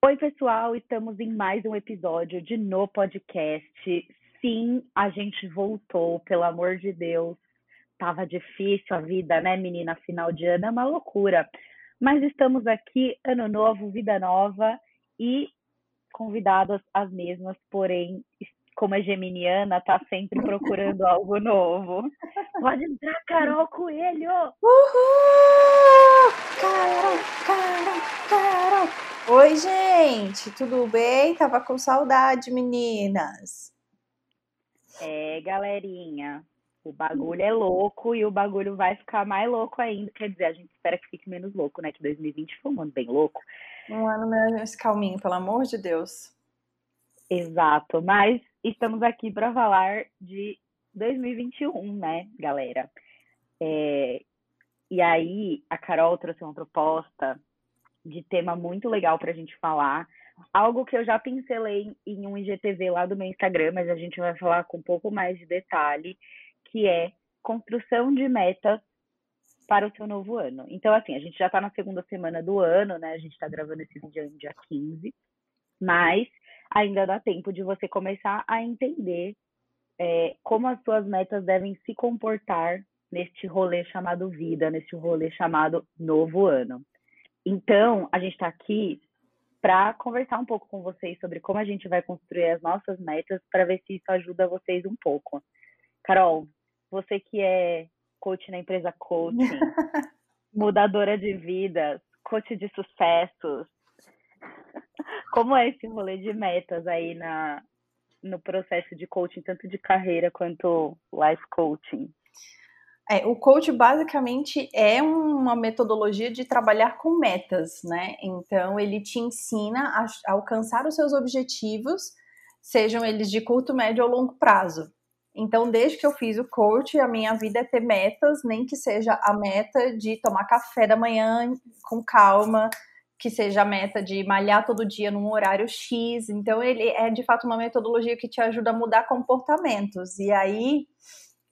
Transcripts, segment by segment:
Oi, pessoal, estamos em mais um episódio de No Podcast. Sim, a gente voltou, pelo amor de Deus. Tava difícil a vida, né, menina? Final de ano é uma loucura. Mas estamos aqui, ano novo, vida nova e convidadas as mesmas, porém, como é geminiana, tá sempre procurando algo novo. Pode entrar, Carol Coelho! Uhul! Carol, Carol, Carol! Oi, gente, tudo bem? Tava com saudade, meninas. É, galerinha, o bagulho é louco e o bagulho vai ficar mais louco ainda. Quer dizer, a gente espera que fique menos louco, né? Que 2020 foi um ano bem louco. Um ano mais calminho, pelo amor de Deus. Exato, mas estamos aqui para falar de 2021, né, galera? É, e aí, a Carol trouxe uma proposta de tema muito legal para a gente falar. Algo que eu já pincelei em um IGTV lá do meu Instagram, mas a gente vai falar com um pouco mais de detalhe, que é construção de metas para o seu novo ano. Então, assim, a gente já está na segunda semana do ano, né? A gente está gravando esse vídeo no dia 15, mas ainda dá tempo de você começar a entender é, como as suas metas devem se comportar neste rolê chamado vida, neste rolê chamado novo ano. Então, a gente está aqui para conversar um pouco com vocês sobre como a gente vai construir as nossas metas para ver se isso ajuda vocês um pouco. Carol, você que é coach na empresa coaching, mudadora de vidas, coach de sucessos, como é esse rolê de metas aí na, no processo de coaching, tanto de carreira quanto life coaching? É, o coach basicamente é uma metodologia de trabalhar com metas, né? Então ele te ensina a, alcançar os seus objetivos, sejam eles de curto, médio ou longo prazo. Então, desde que eu fiz o coach, a minha vida é ter metas, nem que seja a meta de tomar café da manhã com calma, que seja a meta de malhar todo dia num horário X. Então, ele é de fato uma metodologia que te ajuda a mudar comportamentos. E aí,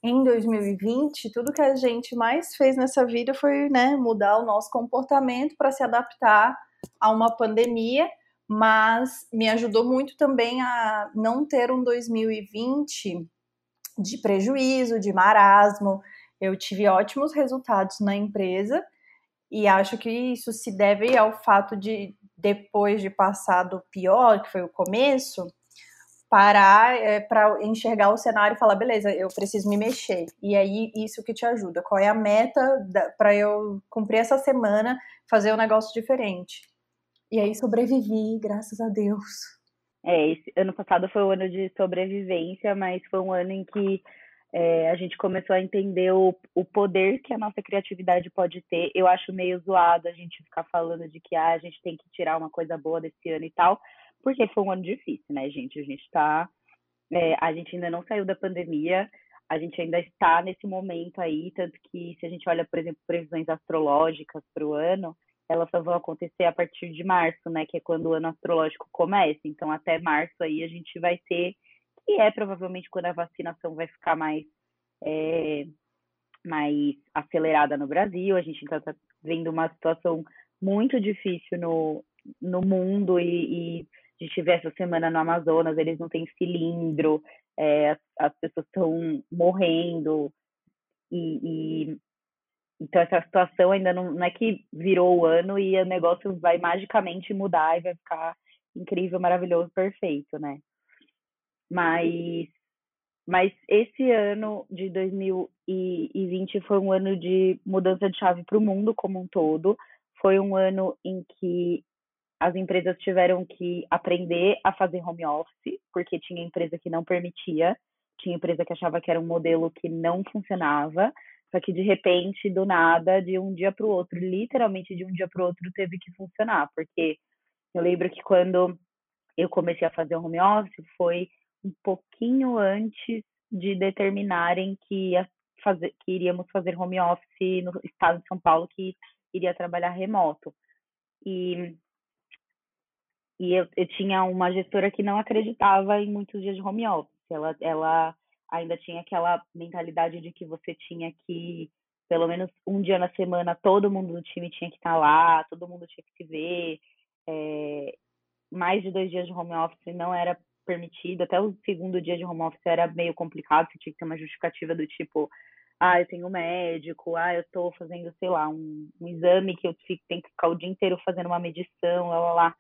em 2020, tudo que a gente mais fez nessa vida foi né, mudar o nosso comportamento para se adaptar a uma pandemia, mas me ajudou muito também a não ter um 2020 de prejuízo, de marasmo. Eu tive ótimos resultados na empresa e acho que isso se deve ao fato de, depois de passar do pior, que foi o começo, parar é, para enxergar o cenário e falar, beleza, eu preciso me mexer. E aí, isso que te ajuda. Qual é a meta para eu cumprir essa semana, fazer um negócio diferente? E aí, sobrevivi, graças a Deus. É, esse ano passado foi um ano de sobrevivência, mas foi um ano em que é, a gente começou a entender o, o poder que a nossa criatividade pode ter. Eu acho meio zoado a gente ficar falando de que ah, a gente tem que tirar uma coisa boa desse ano e tal, porque foi um ano difícil, né, gente? A gente está. É, a gente ainda não saiu da pandemia, a gente ainda está nesse momento aí, tanto que se a gente olha, por exemplo, previsões astrológicas para o ano, elas só vão acontecer a partir de março, né, que é quando o ano astrológico começa. Então, até março aí a gente vai ter, que é provavelmente quando a vacinação vai ficar mais, é, mais acelerada no Brasil. A gente está tá vendo uma situação muito difícil no, no mundo e, e gente vê essa semana no Amazonas, eles não têm cilindro, é, as, as, pessoas estão morrendo. E, e, então essa situação ainda não, não é que virou o ano e o negócio vai magicamente mudar e vai ficar incrível, maravilhoso, perfeito, né? Mas mas esse ano de 2020 foi um ano de mudança de chave para o mundo como um todo. Foi um ano em que as empresas tiveram que aprender a fazer home office, porque tinha empresa que não permitia, tinha empresa que achava que era um modelo que não funcionava, só que de repente, do nada, de um dia para o outro, literalmente de um dia para o outro, teve que funcionar, porque eu lembro que quando eu comecei a fazer home office foi um pouquinho antes de determinarem que, fazer, que iríamos fazer home office no estado de São Paulo, que iria trabalhar remoto. E, e eu, eu tinha uma gestora que não acreditava em muitos dias de home office. Ela, ela ainda tinha aquela mentalidade de que você tinha que, pelo menos um dia na semana, todo mundo do time tinha que estar lá, todo mundo tinha que se ver. É, mais de dois dias de home office não era permitido, até o segundo dia de home office era meio complicado, você tinha que ter uma justificativa do tipo, ah, eu tenho um médico, ah, eu estou fazendo, sei lá, um, um exame que eu fico, tenho que ficar o dia inteiro fazendo uma medição, lá, lá, lá.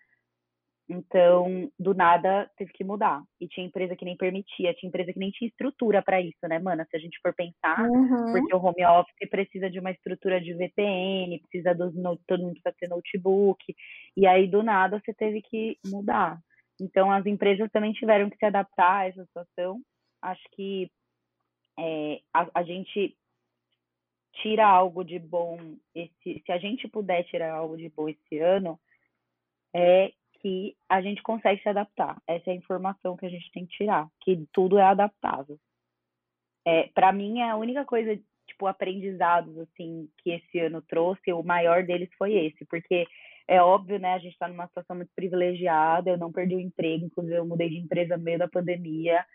Então, do nada, teve que mudar. E tinha empresa que nem permitia, tinha empresa que nem tinha estrutura para isso, né, mana? Se a gente for pensar, uhum. porque o home office precisa de uma estrutura de VPN, precisa dos todo mundo precisa ter notebook. E aí, do nada, você teve que mudar. Então, as empresas também tiveram que se adaptar a essa situação. Acho que é, a, a gente tira algo de bom esse, se a gente puder tirar algo de bom esse ano, é que a gente consegue se adaptar. Essa é a informação que a gente tem que tirar, que tudo é adaptável. É, para mim, é a única coisa, tipo, aprendizados, assim, que esse ano trouxe, o maior deles foi esse, porque é óbvio, né, a gente está numa situação muito privilegiada, eu não perdi o emprego, inclusive eu mudei de empresa no meio da pandemia,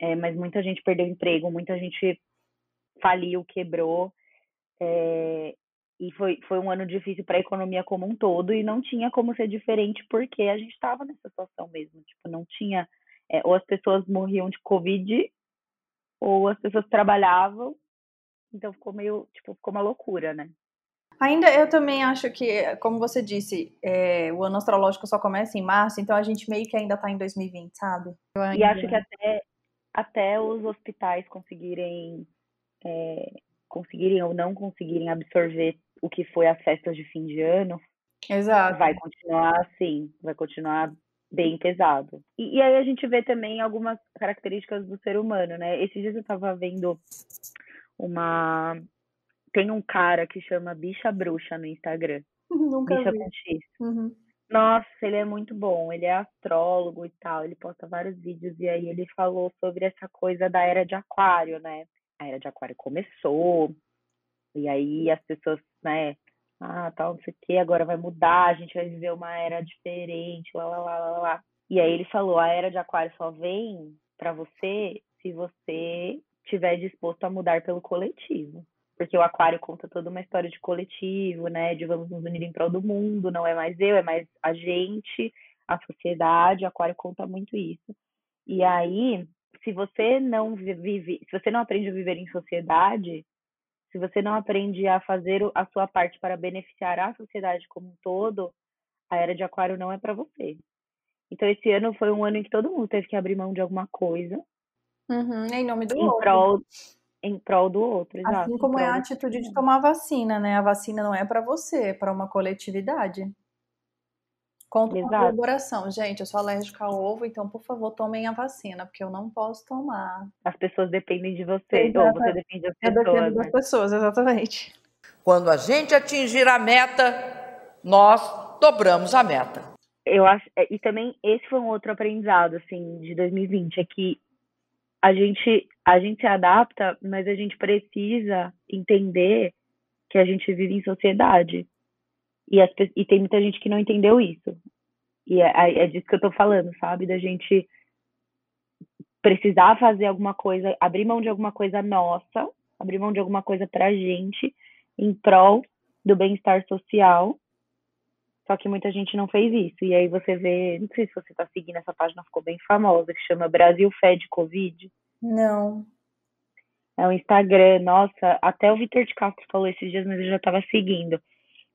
é, mas muita gente perdeu o emprego, muita gente faliu, quebrou, é, e foi, foi um ano difícil para a economia como um todo e não tinha como ser diferente porque a gente estava nessa situação mesmo. Tipo, não tinha. É, ou as pessoas morriam de Covid, ou as pessoas trabalhavam. Então ficou meio. Tipo, ficou uma loucura, né? Ainda eu também acho que, como você disse, é, o ano astrológico só começa em março, então a gente meio que ainda está em 2020, sabe? Ainda... E acho que até, até os hospitais conseguirem. É, conseguirem ou não conseguirem absorver o que foi as festas de fim de ano, Exato. vai continuar assim, vai continuar bem pesado. E, e, aí a gente vê também algumas características do ser humano, né? Esses dias eu tava vendo uma. Tem um cara que chama Bicha Bruxa no Instagram. Nunca Bicha vi. com X. Uhum. Nossa, ele é muito bom. Ele é astrólogo e tal. Ele posta vários vídeos e aí ele falou sobre essa coisa da era de Aquário, né? A era de Aquário começou, e aí as pessoas, né, ah, tal, não sei o que, agora vai mudar, a gente vai viver uma era diferente, lá, lá, lá, lá, lá. E aí ele falou, a era de aquário só vem para você se você estiver disposto a mudar pelo coletivo. Porque o aquário conta toda uma história de coletivo, né, de vamos nos unir em prol do mundo, não é mais eu, é mais a gente, a sociedade, o aquário conta muito isso. E aí, se você não vive, se você não aprende a viver em sociedade, se você não aprende a fazer a sua parte para beneficiar a sociedade como um todo, a era de aquário não é para você. Então esse ano foi um ano em que todo mundo teve que abrir mão de alguma coisa. Uhum, em nome do em outro. Prol, em prol do outro, exato. Assim como é a atitude de tomar vacina, né? A vacina não é para você, é para uma coletividade. Conta com a colaboração. Gente, eu sou alérgica ao ovo, então, por favor, tomem a vacina, porque eu não posso tomar. As pessoas dependem de você, ou você depende das eu pessoas. dependo das pessoas, exatamente. Quando a gente atingir a meta, nós dobramos a meta. Eu acho, é, e também esse foi um outro aprendizado, assim, de 2020, é que a gente, a gente se adapta, mas a gente precisa entender que a gente vive em sociedade. E, as, e tem muita gente que não entendeu isso. E é, é disso que eu tô falando, sabe? Da gente precisar fazer alguma coisa, abrir mão de alguma coisa nossa, abrir mão de alguma coisa pra gente, em prol do bem-estar social. Só que muita gente não fez isso. E aí você vê, não sei se você tá seguindo essa página, ficou bem famosa, que chama Brasil Fed Covid. Não. É o Instagram, nossa, até o Vitor de Castro falou esses dias, mas eu já tava seguindo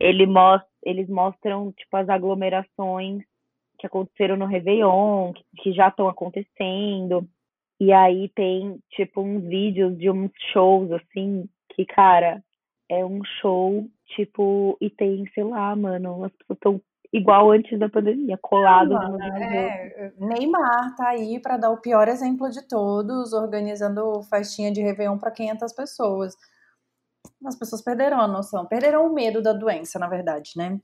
ele mostra, eles mostram tipo as aglomerações que aconteceram no Réveillon, que, que já estão acontecendo. E aí tem tipo uns vídeos de uns shows assim, que cara, é um show tipo e tem, sei lá, mano, as pessoas estão igual antes da pandemia, colados ah, é, Neymar tá aí para dar o pior exemplo de todos, organizando festinha de Réveillon para 500 pessoas as pessoas perderam a noção, perderam o medo da doença, na verdade, né?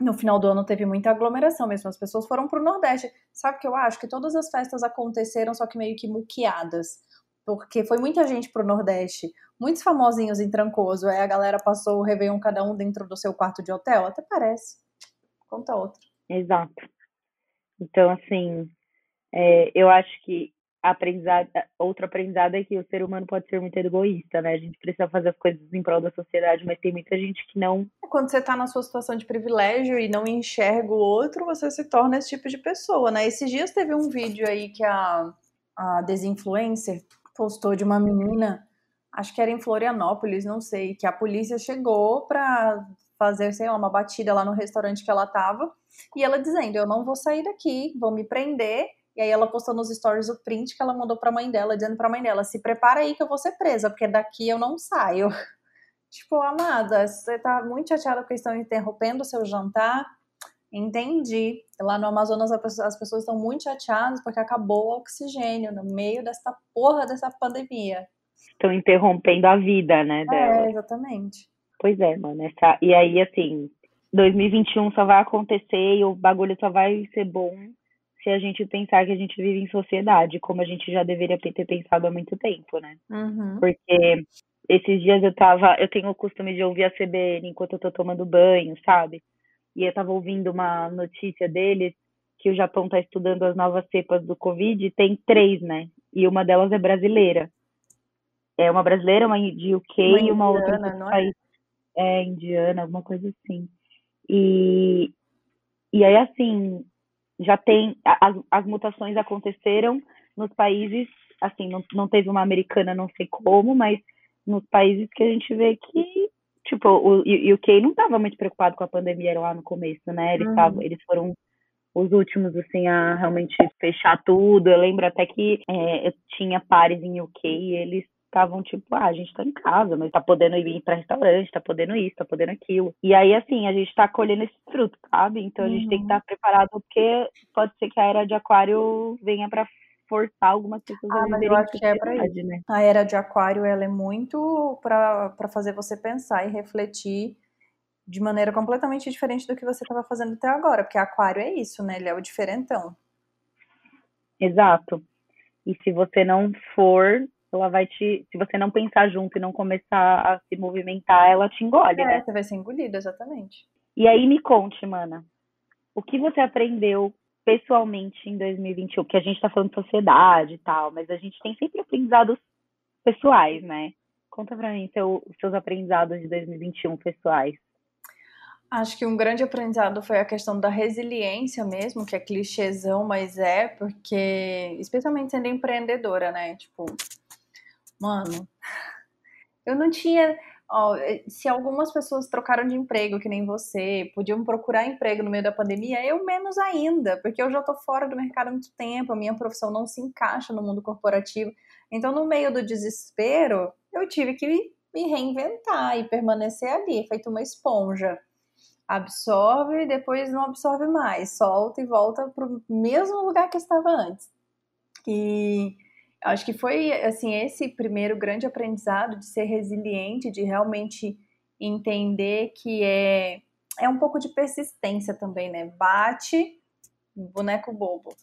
no final do ano teve muita aglomeração mesmo, as pessoas foram para o Nordeste. Sabe o que eu acho? Que todas as festas aconteceram, só que meio que muqueadas. Porque foi muita gente pro Nordeste, muitos famosinhos em Trancoso. Aí a galera passou o Réveillon cada um dentro do seu quarto de hotel. Até parece. Conta outra. Exato. Então, assim, é, eu acho que aprendizado, outro aprendizado é que o ser humano pode ser muito egoísta, né? A gente precisa fazer as coisas em prol da sociedade, mas tem muita gente que não. É, quando você tá na sua situação de privilégio e não enxerga o outro, você se torna esse tipo de pessoa, né? Esses dias teve um vídeo aí que a, a desinfluencer postou de uma menina, acho que era em Florianópolis, não sei, que a polícia chegou pra fazer, sei lá, uma batida lá no restaurante que ela tava, e ela dizendo: Eu não vou sair daqui, vão me prender e aí ela postou nos stories o print que ela mandou pra mãe dela, dizendo pra mãe dela: se prepara aí que eu vou ser presa, porque daqui eu não saio. tipo, amada, você tá muito chateada porque estão interrompendo o seu jantar. Entendi. Lá no Amazonas as pessoas estão muito chateadas porque acabou o oxigênio no meio dessa porra dessa pandemia. Estão interrompendo a vida, né? Dela. É, exatamente. Pois é, mano. Essa... E aí, assim, 2021 só vai acontecer e o bagulho só vai ser bom se a gente pensar que a gente vive em sociedade, como a gente já deveria ter pensado há muito tempo, né? Uhum. Porque esses dias eu tava, eu tenho o costume de ouvir a CBN enquanto eu tô tomando banho, sabe? E eu tava ouvindo uma notícia deles que o Japão tá estudando as novas cepas do Covid, e tem três, né? E uma delas é brasileira. É uma brasileira, uma de UK uma e uma indiana, outra é? país. É, indiana, alguma coisa assim. E, e aí, assim, já tem as, as mutações aconteceram nos países, assim, não, não teve uma americana, não sei como, mas nos países que a gente vê que, tipo, o UK não estava muito preocupado com a pandemia lá no começo, né? Eles, tavam, uhum. eles foram os últimos, assim, a realmente fechar tudo. Eu lembro até que é, eu tinha pares em UK e eles estavam tipo, ah, a gente tá em casa, mas tá podendo ir para restaurante, tá podendo isso, tá podendo aquilo. E aí, assim, a gente tá colhendo esse fruto, sabe? Então a gente tem que estar uhum. tá preparado porque pode ser que a era de aquário venha para forçar algumas pessoas ah, a mas eu acho que é pra isso. Né? A era de aquário, ela é muito para fazer você pensar e refletir de maneira completamente diferente do que você estava fazendo até agora, porque aquário é isso, né? Ele é o diferentão. Exato. E se você não for ela vai te. Se você não pensar junto e não começar a se movimentar, ela te engole, é, né? Você vai ser engolido, exatamente. E aí me conte, mana, o que você aprendeu pessoalmente em 2021? Que a gente tá falando de sociedade e tal, mas a gente tem sempre aprendizados pessoais, né? Conta pra mim seu, os seus aprendizados de 2021 pessoais. Acho que um grande aprendizado foi a questão da resiliência mesmo, que é clichêzão, mas é, porque, especialmente sendo empreendedora, né? Tipo, Mano, eu não tinha. Ó, eh, se algumas pessoas trocaram de emprego, que nem você, podiam procurar emprego no meio da pandemia, eu menos ainda, porque eu já tô fora do mercado há muito tempo, a minha profissão não se encaixa no mundo corporativo. Então, no meio do desespero, eu tive que me reinventar e permanecer ali, feito uma esponja. Absorve e depois não absorve mais, solta e volta para o mesmo lugar que estava antes. E Acho que foi assim esse primeiro grande aprendizado de ser resiliente, de realmente entender que é é um pouco de persistência também, né? Bate, boneco bobo,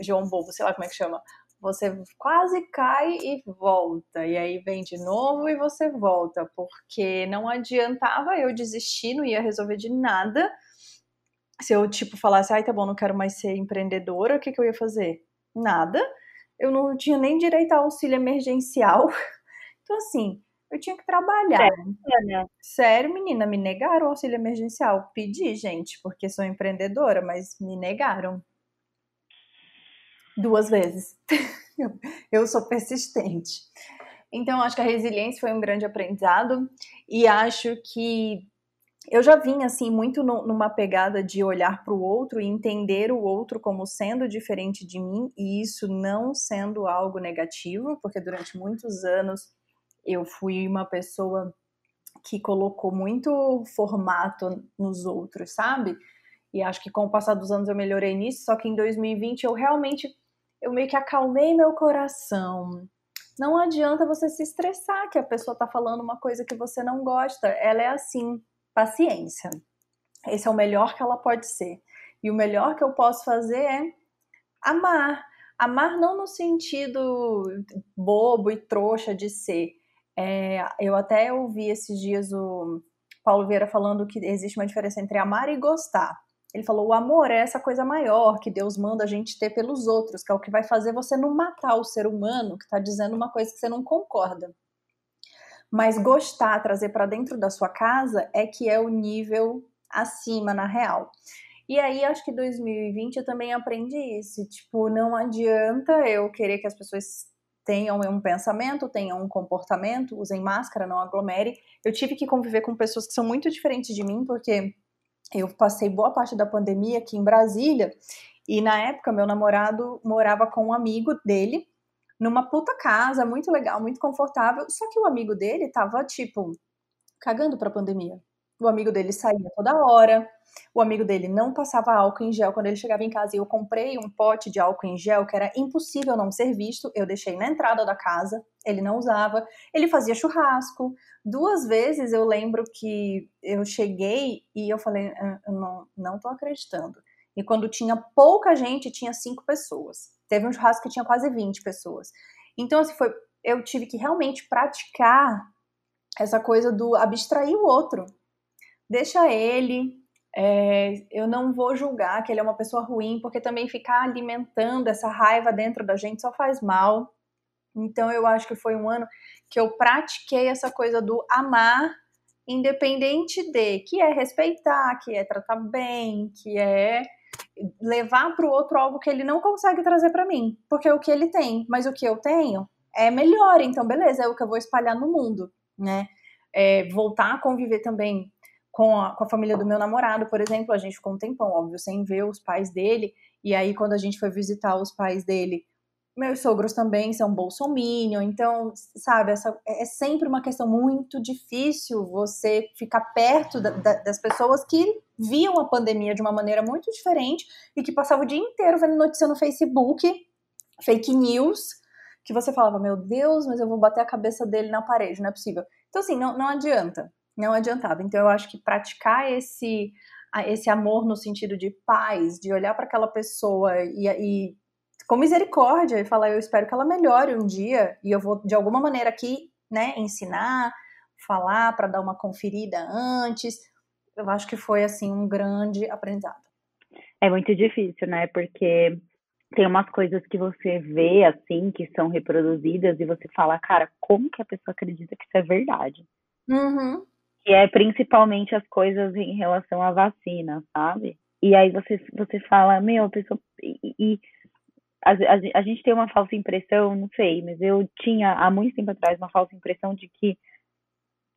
João bobo, sei lá como é que chama. Você quase cai e volta, e aí vem de novo e você volta, porque não adiantava eu desistir, não ia resolver de nada. Se eu tipo falasse, ai, tá bom, não quero mais ser empreendedora, o que que eu ia fazer? Nada eu não tinha nem direito a auxílio emergencial. Então, assim, eu tinha que trabalhar. Sério, né? Sério, menina, me negaram o auxílio emergencial. Pedi, gente, porque sou empreendedora, mas me negaram. Duas vezes. eu sou persistente. Então, acho que a resiliência foi um grande aprendizado e acho que eu já vim assim muito no, numa pegada de olhar para o outro e entender o outro como sendo diferente de mim e isso não sendo algo negativo, porque durante muitos anos eu fui uma pessoa que colocou muito formato nos outros, sabe? E acho que com o passar dos anos eu melhorei nisso, só que em 2020 eu realmente eu meio que acalmei meu coração. Não adianta você se estressar que a pessoa tá falando uma coisa que você não gosta. Ela é assim, paciência. esse é o melhor que ela pode ser. E o melhor que eu posso fazer é amar. Amar não no sentido bobo e trouxa de ser. É, eu até ouvi esses dias o Paulo Vieira falando que existe uma diferença entre amar e gostar. Ele falou: o amor é essa coisa maior que Deus manda a gente ter pelos outros, que é o que vai fazer você não matar o ser humano que está dizendo uma coisa que você não concorda. Mas gostar, trazer para dentro da sua casa é que é o nível acima na real. E aí, acho que 2020 eu também aprendi isso. Tipo, não adianta eu querer que as pessoas tenham um pensamento, tenham um comportamento, usem máscara, não aglomere. Eu tive que conviver com pessoas que são muito diferentes de mim, porque eu passei boa parte da pandemia aqui em Brasília, e na época meu namorado morava com um amigo dele, numa puta casa, muito legal, muito confortável, só que o amigo dele tava, tipo, cagando pra pandemia. O amigo dele saía toda hora, o amigo dele não passava álcool em gel quando ele chegava em casa e eu comprei um pote de álcool em gel que era impossível não ser visto. Eu deixei na entrada da casa, ele não usava. Ele fazia churrasco. Duas vezes eu lembro que eu cheguei e eu falei, ah, eu não, não tô acreditando. E quando tinha pouca gente, tinha cinco pessoas. Teve um churrasco que tinha quase 20 pessoas. Então, assim, foi, eu tive que realmente praticar essa coisa do abstrair o outro deixa ele. É, eu não vou julgar que ele é uma pessoa ruim, porque também ficar alimentando essa raiva dentro da gente só faz mal. Então eu acho que foi um ano que eu pratiquei essa coisa do amar independente de, que é respeitar, que é tratar bem, que é levar para o outro algo que ele não consegue trazer para mim, porque é o que ele tem, mas o que eu tenho é melhor, então beleza, é o que eu vou espalhar no mundo, né? É, voltar a conviver também com a, com a família do meu namorado, por exemplo, a gente ficou um tempão, óbvio, sem ver os pais dele. E aí, quando a gente foi visitar os pais dele, meus sogros também são bolsominion, então, sabe, essa, é sempre uma questão muito difícil você ficar perto da, da, das pessoas que viam a pandemia de uma maneira muito diferente e que passavam o dia inteiro vendo notícia no Facebook, fake news, que você falava, meu Deus, mas eu vou bater a cabeça dele na parede, não é possível. Então, assim, não, não adianta não adiantava. Então eu acho que praticar esse esse amor no sentido de paz, de olhar para aquela pessoa e, e com misericórdia e falar eu espero que ela melhore um dia e eu vou de alguma maneira aqui, né, ensinar, falar para dar uma conferida antes. Eu acho que foi assim um grande aprendizado. É muito difícil, né? Porque tem umas coisas que você vê assim que são reproduzidas e você fala, cara, como que a pessoa acredita que isso é verdade? Uhum que é principalmente as coisas em relação à vacina, sabe? E aí você, você fala, meu, a pessoa. E, e a, a, a, gente tem uma falsa impressão, não sei, mas eu tinha há muito tempo atrás uma falsa impressão de que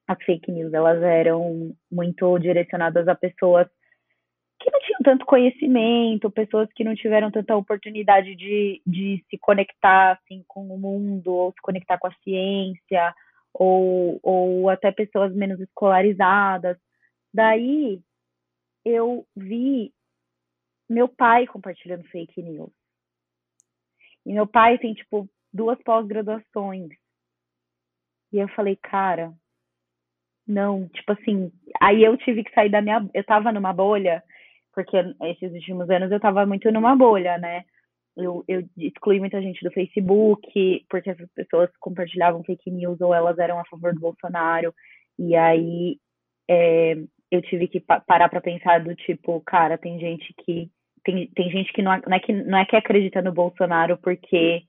as fake news elas eram muito direcionadas a pessoas que não tinham tanto conhecimento, pessoas que não tiveram tanta oportunidade de, de se conectar assim, com o mundo, ou se conectar com a ciência, ou, ou até pessoas menos escolarizadas. Daí eu vi meu pai compartilhando fake news. E meu pai tem, tipo, duas pós-graduações. E eu falei, cara, não, tipo assim, aí eu tive que sair da minha. Eu tava numa bolha, porque esses últimos anos eu tava muito numa bolha, né? eu, eu excluí muita gente do Facebook, porque essas pessoas compartilhavam fake news ou elas eram a favor do Bolsonaro. E aí é, eu tive que pa parar para pensar do tipo, cara, tem gente que. Tem, tem gente que não, não, é que não é que acredita no Bolsonaro porque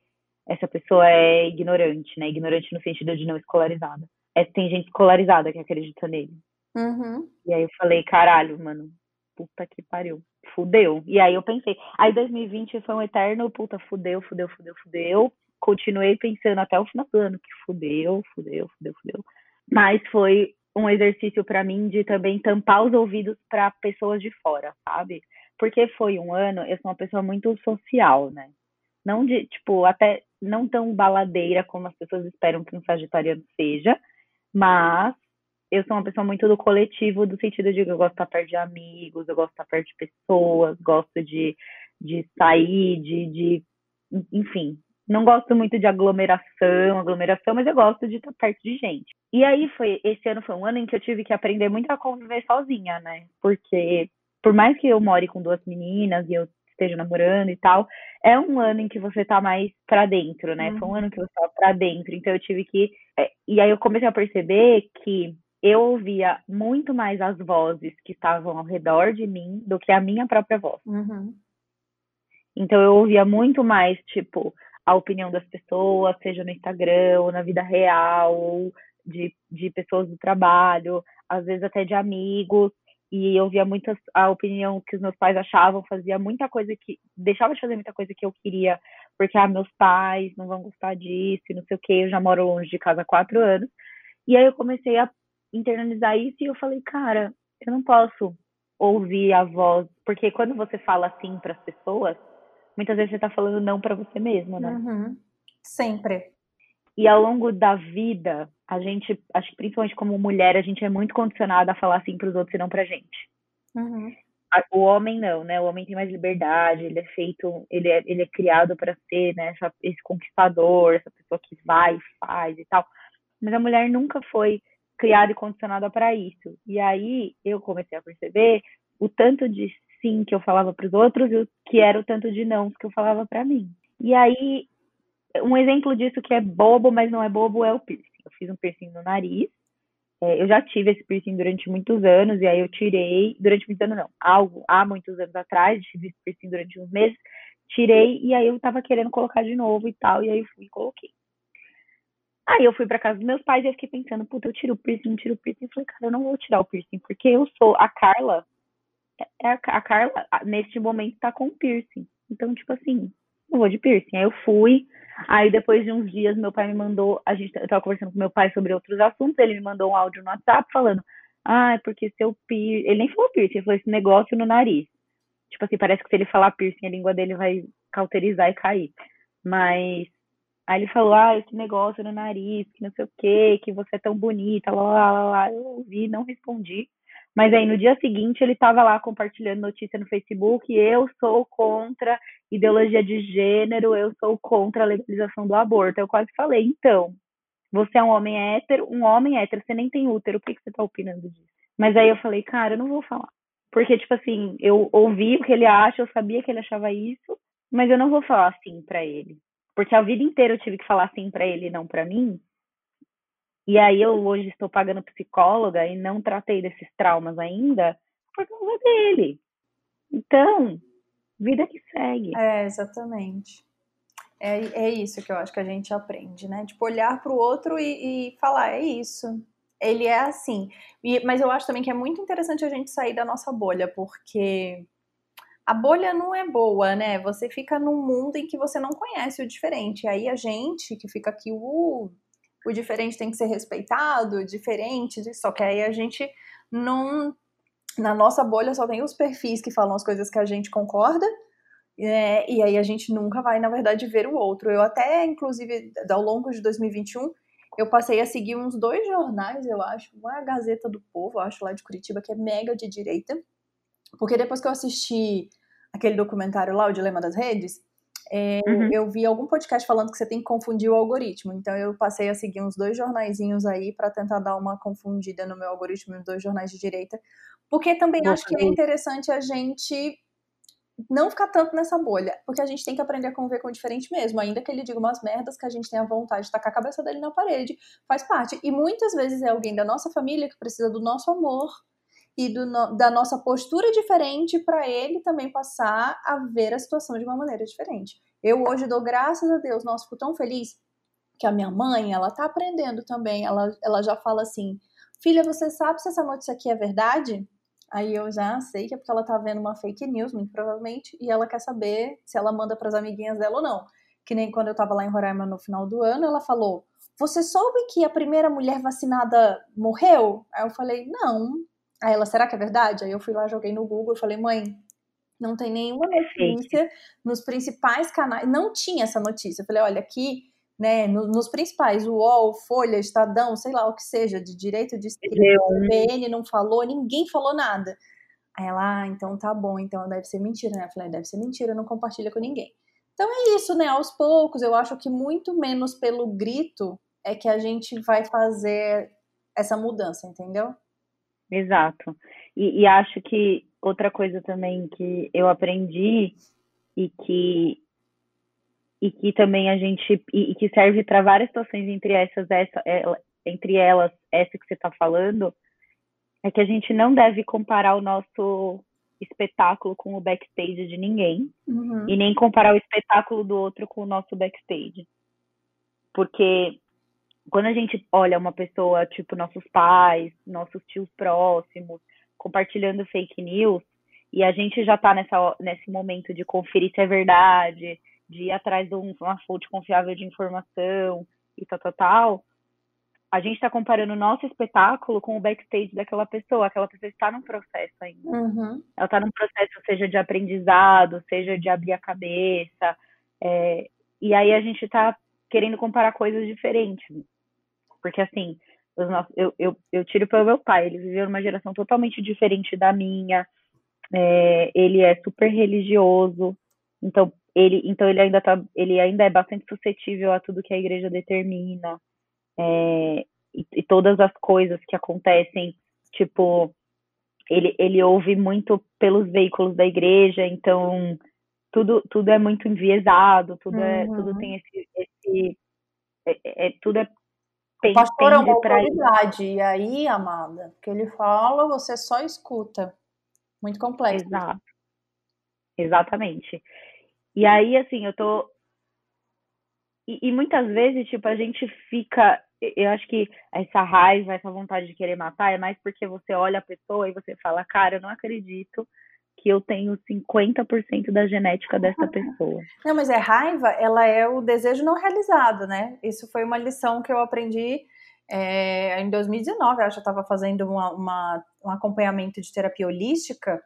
essa pessoa é ignorante, né? Ignorante no sentido de não escolarizada. É, tem gente escolarizada que acredita nele. Uhum. E aí eu falei, caralho, mano, puta que pariu fudeu. E aí eu pensei, aí 2020 foi um eterno, puta, fudeu, fudeu, fudeu, fudeu. Continuei pensando até o final do ano que fudeu, fudeu, fudeu, fudeu. Mas foi um exercício para mim de também tampar os ouvidos para pessoas de fora, sabe? Porque foi um ano, eu sou uma pessoa muito social, né? Não de, tipo, até não tão baladeira como as pessoas esperam que um sagitariano seja, mas eu sou uma pessoa muito do coletivo, do sentido de que eu gosto de estar perto de amigos, eu gosto de estar perto de pessoas, gosto de, de sair, de, de enfim, não gosto muito de aglomeração, aglomeração, mas eu gosto de estar perto de gente. E aí foi, esse ano foi um ano em que eu tive que aprender muito a conviver sozinha, né? Porque por mais que eu more com duas meninas e eu esteja namorando e tal, é um ano em que você tá mais pra dentro, né? Uhum. Foi um ano que você tava pra dentro, então eu tive que. É, e aí eu comecei a perceber que eu ouvia muito mais as vozes que estavam ao redor de mim do que a minha própria voz. Uhum. Então eu ouvia muito mais, tipo, a opinião das pessoas, seja no Instagram, ou na vida real, ou de, de pessoas do trabalho, às vezes até de amigos e eu via a opinião que os meus pais achavam, fazia muita coisa que deixava de fazer muita coisa que eu queria, porque ah, meus pais não vão gostar disso, e não sei o que, eu já moro longe de casa há quatro anos. E aí eu comecei a internalizar isso e eu falei, cara, eu não posso ouvir a voz, porque quando você fala assim para as pessoas, muitas vezes você tá falando não para você mesmo, né? Uhum. Sempre. E ao longo da vida, a gente, acho que principalmente como mulher, a gente é muito condicionada a falar assim para os outros e não pra gente. Uhum. O homem não, né? O homem tem mais liberdade, ele é feito, ele é, ele é criado para ser, né, essa, esse conquistador, essa pessoa que vai e faz e tal. Mas a mulher nunca foi criada e condicionada para isso. E aí eu comecei a perceber o tanto de sim que eu falava para os outros e o que era o tanto de não que eu falava para mim. E aí um exemplo disso que é bobo, mas não é bobo, é o piercing. Eu fiz um piercing no nariz. É, eu já tive esse piercing durante muitos anos, e aí eu tirei, durante muitos anos não, algo, há muitos anos atrás, tive esse piercing durante uns meses, tirei, e aí eu tava querendo colocar de novo e tal, e aí eu fui e coloquei. Aí eu fui pra casa dos meus pais e eu fiquei pensando, puta, eu tiro o piercing, não tiro o piercing. Eu falei, cara, eu não vou tirar o piercing, porque eu sou a Carla, é a, a Carla, neste momento, tá com piercing. Então, tipo assim, não vou de piercing. Aí eu fui, Aí depois de uns dias meu pai me mandou, a gente eu tava conversando com meu pai sobre outros assuntos, ele me mandou um áudio no WhatsApp falando: "Ah, é porque seu piercing, ele nem falou piercing, ele falou esse negócio no nariz". Tipo assim, parece que se ele falar piercing, a língua dele vai cauterizar e cair. Mas aí ele falou: "Ah, esse negócio no nariz, que não sei o quê, que você é tão bonita, lá lá lá, lá. Eu ouvi, não respondi. Mas aí no dia seguinte ele estava lá compartilhando notícia no Facebook, eu sou contra ideologia de gênero, eu sou contra a legalização do aborto. Eu quase falei, então, você é um homem hétero, um homem hétero, você nem tem útero, o que, que você tá opinando disso? Mas aí eu falei, cara, eu não vou falar. Porque, tipo assim, eu ouvi o que ele acha, eu sabia que ele achava isso, mas eu não vou falar assim para ele. Porque a vida inteira eu tive que falar assim para ele e não para mim. E aí eu hoje estou pagando psicóloga e não tratei desses traumas ainda por causa dele. Então, vida que segue. É, exatamente. É, é isso que eu acho que a gente aprende, né? Tipo, olhar para o outro e, e, falar, é isso. Ele é assim. E, mas eu acho também que é muito interessante a gente sair da nossa bolha, porque a bolha não é boa, né? Você fica num mundo em que você não conhece o diferente. E aí a gente que fica aqui, uh, o diferente tem que ser respeitado, diferente, só que aí a gente não na nossa bolha só tem os perfis que falam as coisas que a gente concorda, é, e aí a gente nunca vai, na verdade, ver o outro. Eu até, inclusive, ao longo de 2021, eu passei a seguir uns dois jornais, eu acho, uma Gazeta do Povo, eu acho, lá de Curitiba, que é mega de direita, porque depois que eu assisti aquele documentário lá, O Dilema das Redes, é, uhum. eu vi algum podcast falando que você tem que confundir o algoritmo. Então eu passei a seguir uns dois jornaizinhos aí para tentar dar uma confundida no meu algoritmo, uns dois jornais de direita, porque também acho que é interessante a gente não ficar tanto nessa bolha, porque a gente tem que aprender a conviver com o diferente mesmo, ainda que ele diga umas merdas que a gente tenha vontade de tacar a cabeça dele na parede, faz parte. E muitas vezes é alguém da nossa família que precisa do nosso amor e do, da nossa postura diferente para ele também passar a ver a situação de uma maneira diferente. Eu hoje dou graças a Deus, nossa, fico tão feliz que a minha mãe, ela tá aprendendo também, ela, ela já fala assim, filha, você sabe se essa notícia aqui é verdade? Aí eu já sei que é porque ela tá vendo uma fake news, muito provavelmente, e ela quer saber se ela manda para as amiguinhas dela ou não. Que nem quando eu tava lá em Roraima no final do ano, ela falou: Você soube que a primeira mulher vacinada morreu? Aí eu falei: Não. Aí ela, será que é verdade? Aí eu fui lá, joguei no Google e falei: Mãe, não tem nenhuma notícia nos principais canais. Não tinha essa notícia. Eu falei: Olha, aqui né, nos principais, o UOL, Folha, Estadão, sei lá o que seja, de direito de esquerda, CBN não falou, ninguém falou nada. Aí ela, ah, então tá bom, então deve ser mentira, né? Eu falei, deve ser mentira, não compartilha com ninguém. Então é isso, né? Aos poucos, eu acho que muito menos pelo grito é que a gente vai fazer essa mudança, entendeu? Exato. E, e acho que outra coisa também que eu aprendi e que e que também a gente e, e que serve para várias situações entre essas essa é, entre elas essa que você está falando é que a gente não deve comparar o nosso espetáculo com o backstage de ninguém uhum. e nem comparar o espetáculo do outro com o nosso backstage porque quando a gente olha uma pessoa tipo nossos pais nossos tios próximos compartilhando fake news e a gente já está nessa nesse momento de conferir se é verdade de ir atrás de uma fonte confiável de informação e tal, tal, tal, a gente está comparando o nosso espetáculo com o backstage daquela pessoa. Aquela pessoa está num processo ainda. Uhum. Ela está num processo, seja de aprendizado, seja de abrir a cabeça. É, e aí a gente está querendo comparar coisas diferentes. Porque, assim, nossos, eu, eu, eu tiro pelo meu pai. Ele viveu numa geração totalmente diferente da minha. É, ele é super religioso. Então, ele, então ele ainda tá, ele ainda é bastante suscetível a tudo que a igreja determina é, e, e, todas as coisas que acontecem, tipo, ele, ele ouve muito pelos veículos da igreja, então tudo, tudo é muito enviesado, tudo é, uhum. tudo tem esse, esse é, é, é tudo é o pastor é uma autoridade, e aí, amada, que ele fala, você só escuta. Muito complexo. Exato. Exatamente. E aí, assim, eu tô. E, e, muitas vezes, tipo, a gente fica. Eu acho que essa raiva, essa vontade de querer matar é mais porque você olha a pessoa e você fala, cara, eu não acredito que eu tenho 50% da genética dessa pessoa. Não, mas é raiva, ela é o desejo não realizado, né? Isso foi uma lição que eu aprendi é, em 2019, eu eu estava fazendo uma, uma, um acompanhamento de terapia holística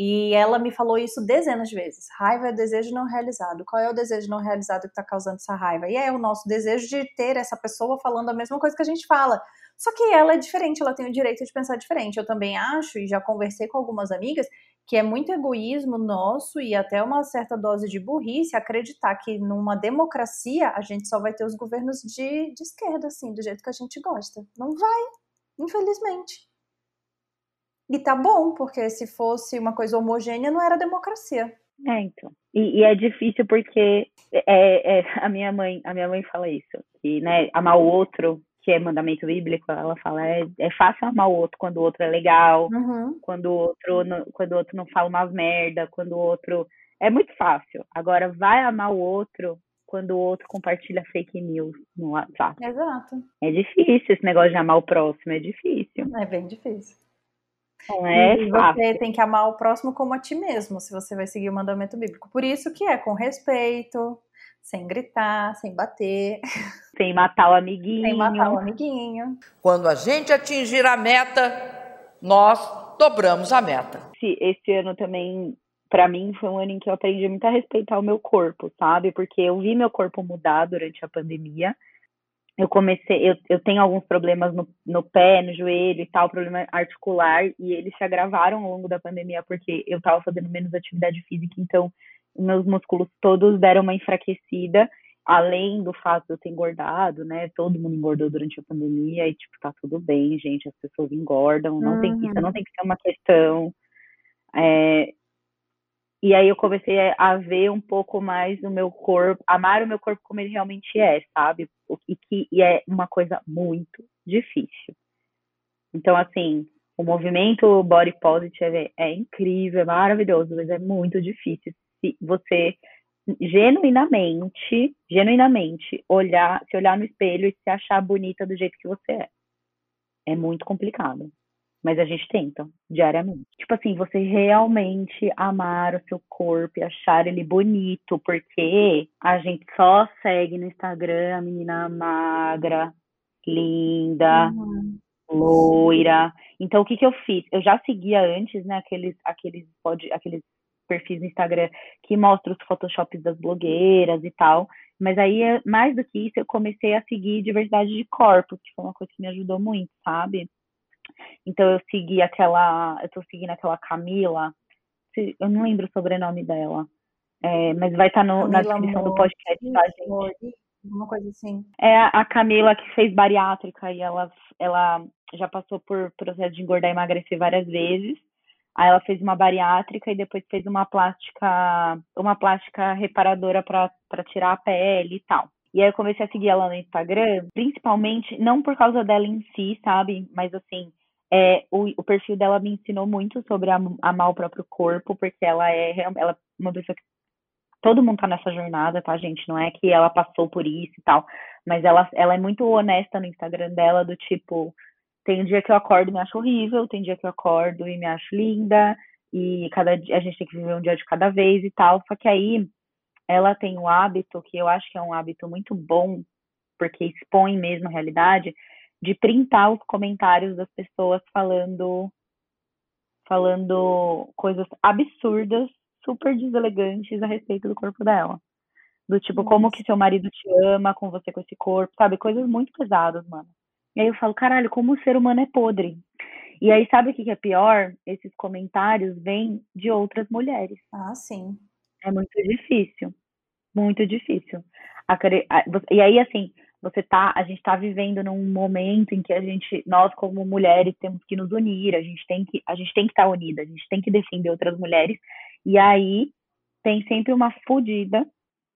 e ela me falou isso dezenas de vezes. Raiva é desejo não realizado. Qual é o desejo não realizado que está causando essa raiva? E é o nosso desejo de ter essa pessoa falando a mesma coisa que a gente fala. Só que ela é diferente, ela tem o direito de pensar diferente. Eu também acho, e já conversei com algumas amigas, que é muito egoísmo nosso e até uma certa dose de burrice acreditar que numa democracia a gente só vai ter os governos de, de esquerda, assim, do jeito que a gente gosta. Não vai, infelizmente. E tá bom, porque se fosse uma coisa homogênea, não era democracia. É, então. E, e é difícil porque é, é, a minha mãe, a minha mãe fala isso, que né, amar o outro, que é mandamento bíblico, ela fala é, é fácil amar o outro quando o outro é legal, uhum. quando o outro não, quando o outro não fala umas merda, quando o outro é muito fácil. Agora vai amar o outro quando o outro compartilha fake news no WhatsApp. Exato. É difícil esse negócio de amar o próximo, é difícil. É bem difícil. Não é e fácil. você tem que amar o próximo como a ti mesmo, se você vai seguir o mandamento bíblico. Por isso que é com respeito, sem gritar, sem bater. Sem matar o amiguinho. Sem matar o amiguinho. Quando a gente atingir a meta, nós dobramos a meta. Esse ano também, para mim, foi um ano em que eu aprendi muito a respeitar o meu corpo, sabe? Porque eu vi meu corpo mudar durante a pandemia eu comecei, eu, eu tenho alguns problemas no, no pé, no joelho e tal, problema articular, e eles se agravaram ao longo da pandemia porque eu estava fazendo menos atividade física, então meus músculos todos deram uma enfraquecida, além do fato de eu ter engordado, né? Todo mundo engordou durante a pandemia e, tipo, tá tudo bem, gente, as pessoas engordam, não uhum. tem, isso não tem que ser uma questão. É, e aí eu comecei a ver um pouco mais o meu corpo, amar o meu corpo como ele realmente é, sabe? E que e é uma coisa muito difícil. Então, assim, o movimento body positive é, é incrível, é maravilhoso, mas é muito difícil você genuinamente, genuinamente olhar, se olhar no espelho e se achar bonita do jeito que você é. É muito complicado. Mas a gente tenta diariamente. Tipo assim, você realmente amar o seu corpo e achar ele bonito, porque a gente só segue no Instagram a menina magra, linda, uhum. loira. Então o que que eu fiz? Eu já seguia antes, né, aqueles aqueles pode aqueles perfis no Instagram que mostram os photoshops das blogueiras e tal. Mas aí, mais do que isso, eu comecei a seguir diversidade de corpo, que foi uma coisa que me ajudou muito, sabe? Então eu segui aquela, eu tô seguindo aquela Camila, eu não lembro o sobrenome dela, É, mas vai estar tá na descrição do podcast, tá, gente? Uma coisa assim. É a Camila que fez bariátrica e ela, ela já passou por processo de engordar e emagrecer várias vezes. Aí ela fez uma bariátrica e depois fez uma plástica, uma plástica reparadora para tirar a pele e tal. E aí eu comecei a seguir ela no Instagram, principalmente, não por causa dela em si, sabe? Mas assim, é, o, o perfil dela me ensinou muito sobre amar o próprio corpo, porque ela é, ela é uma pessoa que todo mundo tá nessa jornada, tá, gente? Não é que ela passou por isso e tal, mas ela, ela é muito honesta no Instagram dela, do tipo, tem dia que eu acordo e me acho horrível, tem dia que eu acordo e me acho linda, e cada dia a gente tem que viver um dia de cada vez e tal. Só que aí ela tem um hábito que eu acho que é um hábito muito bom, porque expõe mesmo a realidade, de printar os comentários das pessoas falando falando coisas absurdas, super deselegantes a respeito do corpo dela. Do tipo, como que seu marido te ama com você com esse corpo, sabe? Coisas muito pesadas, mano. E aí eu falo, caralho, como o ser humano é podre. E aí, sabe o que é pior? Esses comentários vêm de outras mulheres. Ah, sim. É muito difícil. Muito difícil. E aí, assim, você tá, a gente tá vivendo num momento em que a gente, nós como mulheres, temos que nos unir, a gente tem que, a gente tem que estar tá unida, a gente tem que defender outras mulheres. E aí tem sempre uma fodida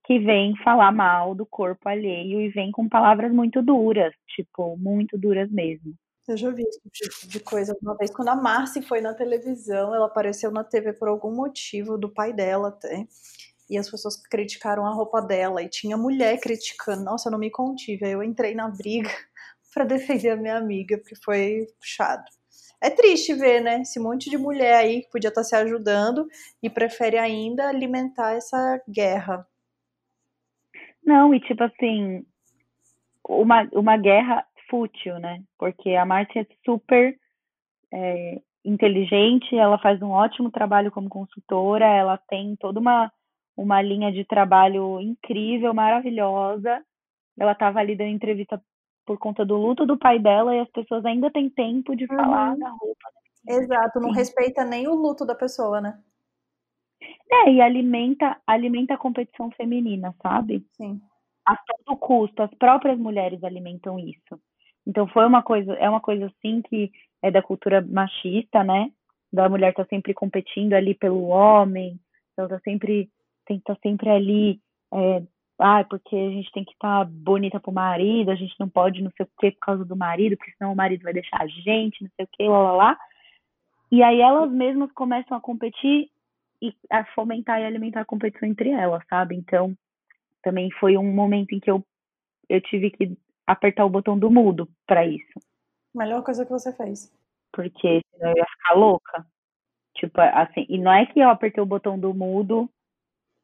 que vem falar mal do corpo alheio e vem com palavras muito duras, tipo, muito duras mesmo. Eu já vi esse tipo de coisa uma vez. Quando a Marcy foi na televisão, ela apareceu na TV por algum motivo, do pai dela até. E as pessoas criticaram a roupa dela. E tinha mulher criticando. Nossa, eu não me contive. Aí eu entrei na briga para defender a minha amiga, porque foi puxado. É triste ver, né? Esse monte de mulher aí que podia estar tá se ajudando e prefere ainda alimentar essa guerra. Não, e tipo assim, uma, uma guerra fútil, né? Porque a Márcia é super é, inteligente, ela faz um ótimo trabalho como consultora, ela tem toda uma, uma linha de trabalho incrível, maravilhosa. Ela estava ali dando entrevista por conta do luto do pai dela e as pessoas ainda têm tempo de falar uhum. da roupa. Né? Exato, não Sim. respeita nem o luto da pessoa, né? É, e alimenta, alimenta a competição feminina, sabe? Sim. A todo custo, as próprias mulheres alimentam isso. Então foi uma coisa, é uma coisa assim que é da cultura machista, né? Da mulher estar tá sempre competindo ali pelo homem, ela tá sempre, tem que estar tá sempre ali, é, ah, porque a gente tem que estar tá bonita pro marido, a gente não pode não sei o que por causa do marido, porque senão o marido vai deixar a gente, não sei o que, lá, lá, lá. E aí elas mesmas começam a competir e a fomentar e alimentar a competição entre elas, sabe? Então, também foi um momento em que eu, eu tive que apertar o botão do mudo para isso. Melhor coisa que você fez. Porque senão eu ia ficar louca. Tipo, assim, e não é que eu apertei o botão do mudo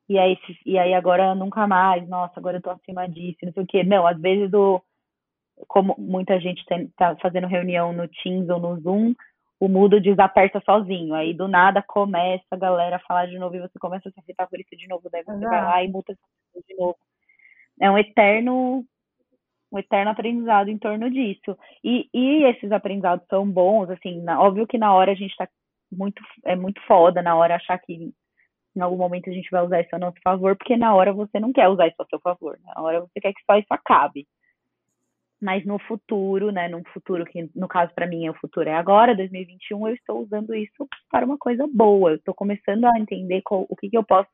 e aí, e aí agora nunca mais, nossa, agora eu tô acima disso, não sei o quê. Não, às vezes o, como muita gente tem, tá fazendo reunião no Teams ou no Zoom, o mudo desaperta sozinho. Aí do nada começa a galera a falar de novo e você começa a se afetar por isso de novo. Daí você vai lá e muda de novo. É um eterno um eterno aprendizado em torno disso. E, e esses aprendizados são bons, assim, na, óbvio que na hora a gente tá muito, é muito foda na hora achar que em algum momento a gente vai usar isso a nosso favor, porque na hora você não quer usar isso a seu favor, na hora você quer que só isso acabe mas no futuro, né, num futuro que no caso para mim é o futuro é agora, 2021, eu estou usando isso para uma coisa boa. Eu estou começando a entender qual, o que, que eu posso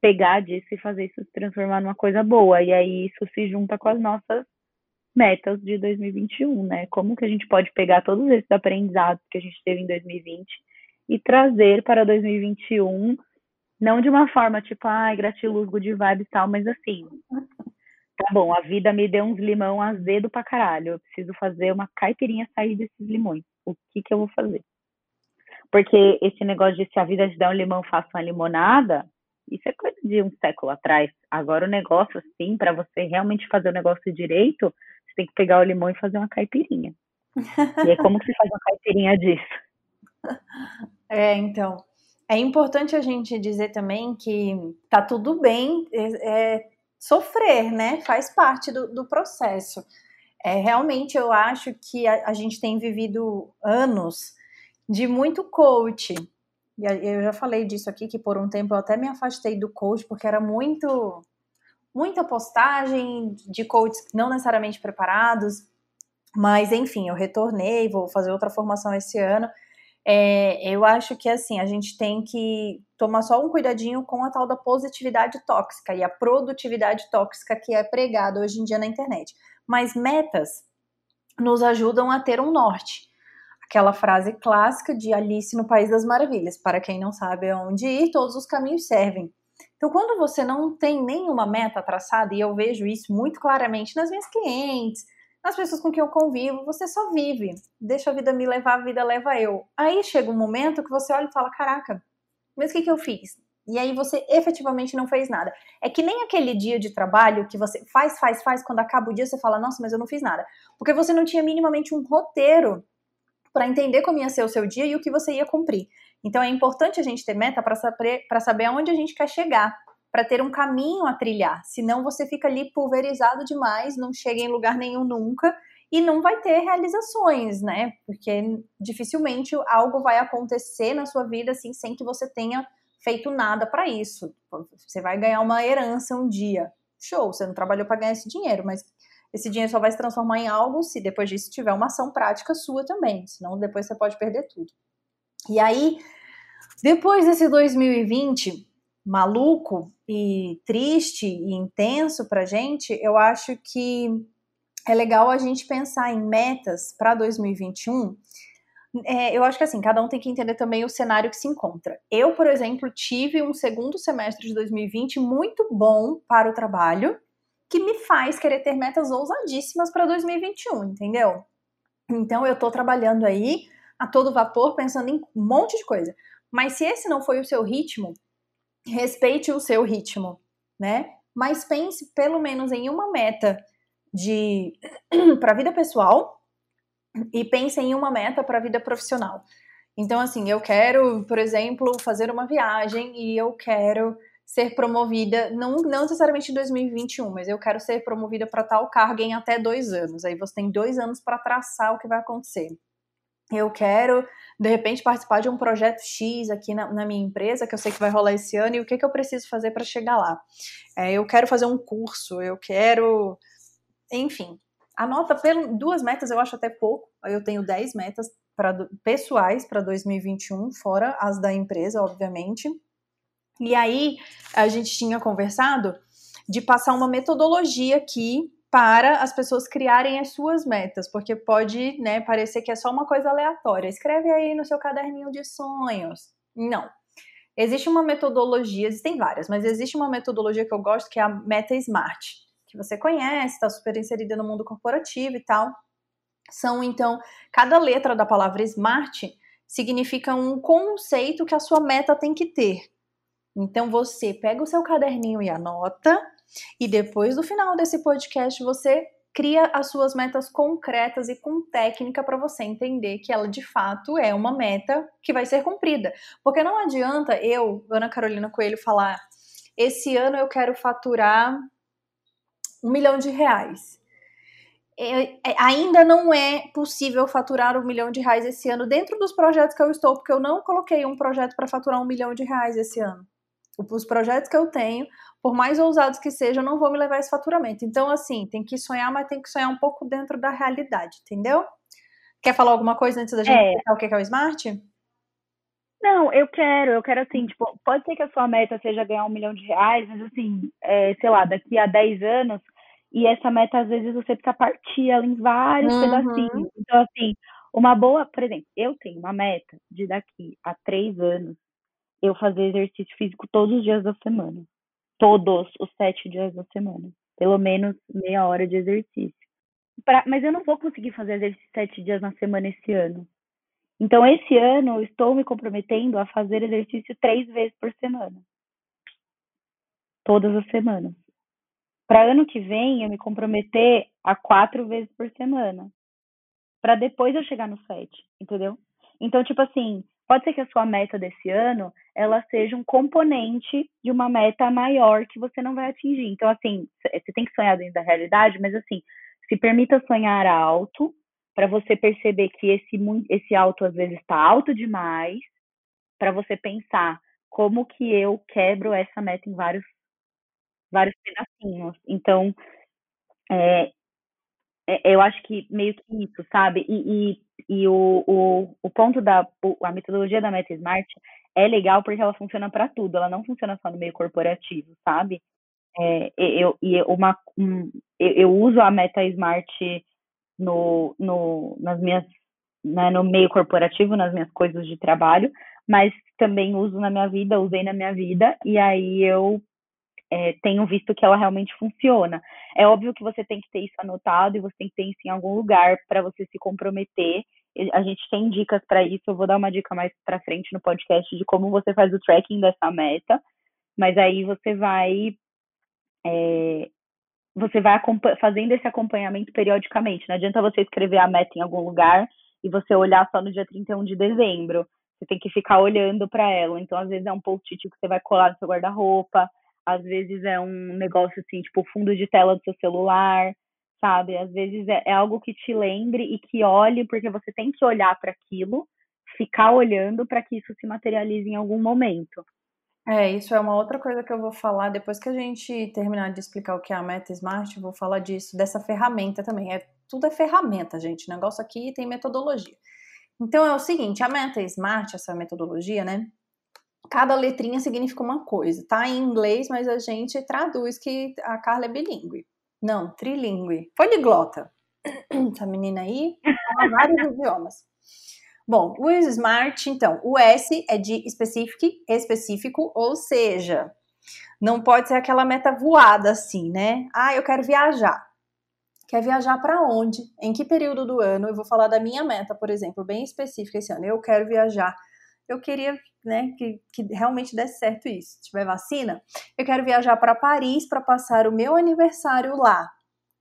pegar disso e fazer isso se transformar numa coisa boa. E aí isso se junta com as nossas metas de 2021, né? Como que a gente pode pegar todos esses aprendizados que a gente teve em 2020 e trazer para 2021, não de uma forma tipo, ai, gratiluz, good vibes e tal, mas assim, tá bom, a vida me deu uns limão azedo pra caralho. Eu preciso fazer uma caipirinha sair desses limões. O que que eu vou fazer? Porque esse negócio de se a vida te der um limão, faça uma limonada, isso é coisa de um século atrás. Agora o negócio, assim, para você realmente fazer o negócio direito, você tem que pegar o limão e fazer uma caipirinha. e como que se faz uma caipirinha disso? É, então. É importante a gente dizer também que tá tudo bem é, é sofrer, né? Faz parte do, do processo. É, realmente eu acho que a, a, gente tem vivido anos de muito coach. e eu já falei disso aqui, que por um tempo eu até me afastei do coach, porque era muito muita postagem de coaches não necessariamente preparados, mas enfim, eu retornei, vou fazer outra formação esse ano. É, eu acho que assim, a gente tem que tomar só um cuidadinho com a tal da positividade tóxica e a produtividade tóxica que é pregada hoje em dia na internet. Mas metas nos ajudam a ter um norte. Aquela frase clássica de Alice no País das Maravilhas: para quem não sabe aonde ir, todos os caminhos servem. Então, quando você não tem nenhuma meta traçada, e eu vejo isso muito claramente nas minhas clientes, nas pessoas com quem eu convivo, você só vive. Deixa a vida me levar, a vida leva eu. Aí chega um momento que você olha e fala: caraca, mas o que, que eu fiz? E aí você efetivamente não fez nada. É que nem aquele dia de trabalho que você faz, faz, faz, quando acaba o dia você fala, nossa, mas eu não fiz nada. Porque você não tinha minimamente um roteiro para entender como ia ser o seu dia e o que você ia cumprir. Então é importante a gente ter meta para saber, saber aonde a gente quer chegar, para ter um caminho a trilhar. Senão você fica ali pulverizado demais, não chega em lugar nenhum nunca e não vai ter realizações, né? Porque dificilmente algo vai acontecer na sua vida assim sem que você tenha feito nada para isso. Você vai ganhar uma herança um dia. Show, você não trabalhou para ganhar esse dinheiro, mas esse dinheiro só vai se transformar em algo se depois disso tiver uma ação prática sua também, senão depois você pode perder tudo. E aí, depois desse 2020 maluco e triste e intenso pra gente, eu acho que é legal a gente pensar em metas para 2021. É, eu acho que assim, cada um tem que entender também o cenário que se encontra. Eu, por exemplo, tive um segundo semestre de 2020 muito bom para o trabalho, que me faz querer ter metas ousadíssimas para 2021, entendeu? Então eu tô trabalhando aí a todo vapor, pensando em um monte de coisa. Mas se esse não foi o seu ritmo, respeite o seu ritmo, né? Mas pense pelo menos em uma meta de para a vida pessoal e pense em uma meta para a vida profissional. Então, assim, eu quero, por exemplo, fazer uma viagem e eu quero ser promovida, não, não necessariamente em 2021, mas eu quero ser promovida para tal cargo em até dois anos. Aí você tem dois anos para traçar o que vai acontecer eu quero, de repente, participar de um projeto X aqui na, na, minha empresa, que eu sei que vai rolar esse ano, e o que, que eu preciso fazer para chegar lá? É, eu quero fazer um curso, eu quero. Enfim, anota pelo, duas metas, eu acho até pouco. Eu tenho 10 metas pra, pessoais para 2021, fora as da empresa, obviamente. E aí, a gente tinha conversado de passar uma metodologia aqui para as pessoas criarem as suas metas, porque pode né, parecer que é só uma coisa aleatória. Escreve aí no seu caderninho de sonhos. Não. Existe uma metodologia, existem várias, mas existe uma metodologia que eu gosto que é a Meta Smart, que você conhece, está super inserida no mundo corporativo e tal. São, então, cada letra da palavra Smart significa um conceito que a sua meta tem que ter. Então, você pega o seu caderninho e anota, e depois do final desse podcast, você cria as suas metas concretas e com técnica para você entender que ela de fato é uma meta que vai ser cumprida. Porque não adianta eu, Ana Carolina Coelho, falar: esse ano eu quero faturar um milhão de reais. É, é, ainda não é possível faturar um milhão de reais esse ano dentro dos projetos que eu estou, porque eu não coloquei um projeto para faturar um milhão de reais esse ano. Os projetos que eu tenho, por mais ousados que sejam, não vou me levar esse faturamento. Então, assim, tem que sonhar, mas tem que sonhar um pouco dentro da realidade, entendeu? Quer falar alguma coisa antes da gente é. explicar o que é o Smart? Não, eu quero, eu quero assim, tipo, pode ser que a sua meta seja ganhar um milhão de reais, mas assim, é, sei lá, daqui a 10 anos, e essa meta, às vezes, você precisa partir ela em vários uhum. pedacinhos. Então, assim, uma boa, por exemplo, eu tenho uma meta de daqui a três anos eu fazer exercício físico todos os dias da semana todos os sete dias da semana. Pelo menos meia hora de exercício. Pra, mas eu não vou conseguir fazer exercício sete dias na semana esse ano. Então, esse ano, eu estou me comprometendo a fazer exercício três vezes por semana. Todas as semanas. Para ano que vem, eu me comprometer a quatro vezes por semana. Para depois eu chegar no sete, entendeu? Então, tipo assim, pode ser que a sua meta desse ano ela seja um componente de uma meta maior que você não vai atingir. Então, assim, você tem que sonhar dentro da realidade, mas assim, se permita sonhar alto para você perceber que esse esse alto às vezes está alto demais para você pensar como que eu quebro essa meta em vários vários pedacinhos. Então, é, é, eu acho que meio que isso, sabe? E, e, e o, o, o ponto da a metodologia da Meta Smart é legal porque ela funciona para tudo, ela não funciona só no meio corporativo, sabe? É, eu, e uma, um, eu, eu, uso a Meta Smart no, no, nas minhas, né, no meio corporativo, nas minhas coisas de trabalho, mas também uso na minha vida, usei na minha vida, e aí eu é, visto que ela realmente funciona. É óbvio que você tem que ter isso anotado e você tem que ter isso em algum lugar para você se comprometer. A gente tem dicas para isso, eu vou dar uma dica mais para frente no podcast de como você faz o tracking dessa meta, mas aí você vai é, você vai fazendo esse acompanhamento periodicamente. Não adianta você escrever a meta em algum lugar e você olhar só no dia 31 de dezembro. Você tem que ficar olhando para ela. Então, às vezes é um post-it que você vai colar no seu guarda-roupa, às vezes é um negócio assim, tipo fundo de tela do seu celular, sabe? Às vezes é, é algo que te lembre e que olhe, porque você tem que olhar para aquilo, ficar olhando para que isso se materialize em algum momento. É, isso é uma outra coisa que eu vou falar depois que a gente terminar de explicar o que é a Meta Smart, vou falar disso, dessa ferramenta também. É, tudo é ferramenta, gente. O negócio aqui tem metodologia. Então é o seguinte, a Meta Smart, essa metodologia, né? Cada letrinha significa uma coisa. Tá em inglês, mas a gente traduz que a Carla é bilíngue. Não, trilingue. Poliglota. Essa menina aí fala vários idiomas. Bom, o Smart, então, o S é de específico, específico, ou seja, não pode ser aquela meta voada assim, né? Ah, eu quero viajar. Quer viajar para onde? Em que período do ano? Eu vou falar da minha meta, por exemplo, bem específica esse ano. Eu quero viajar. Eu queria, né, que, que realmente desse certo isso. Se tiver vacina, eu quero viajar para Paris para passar o meu aniversário lá.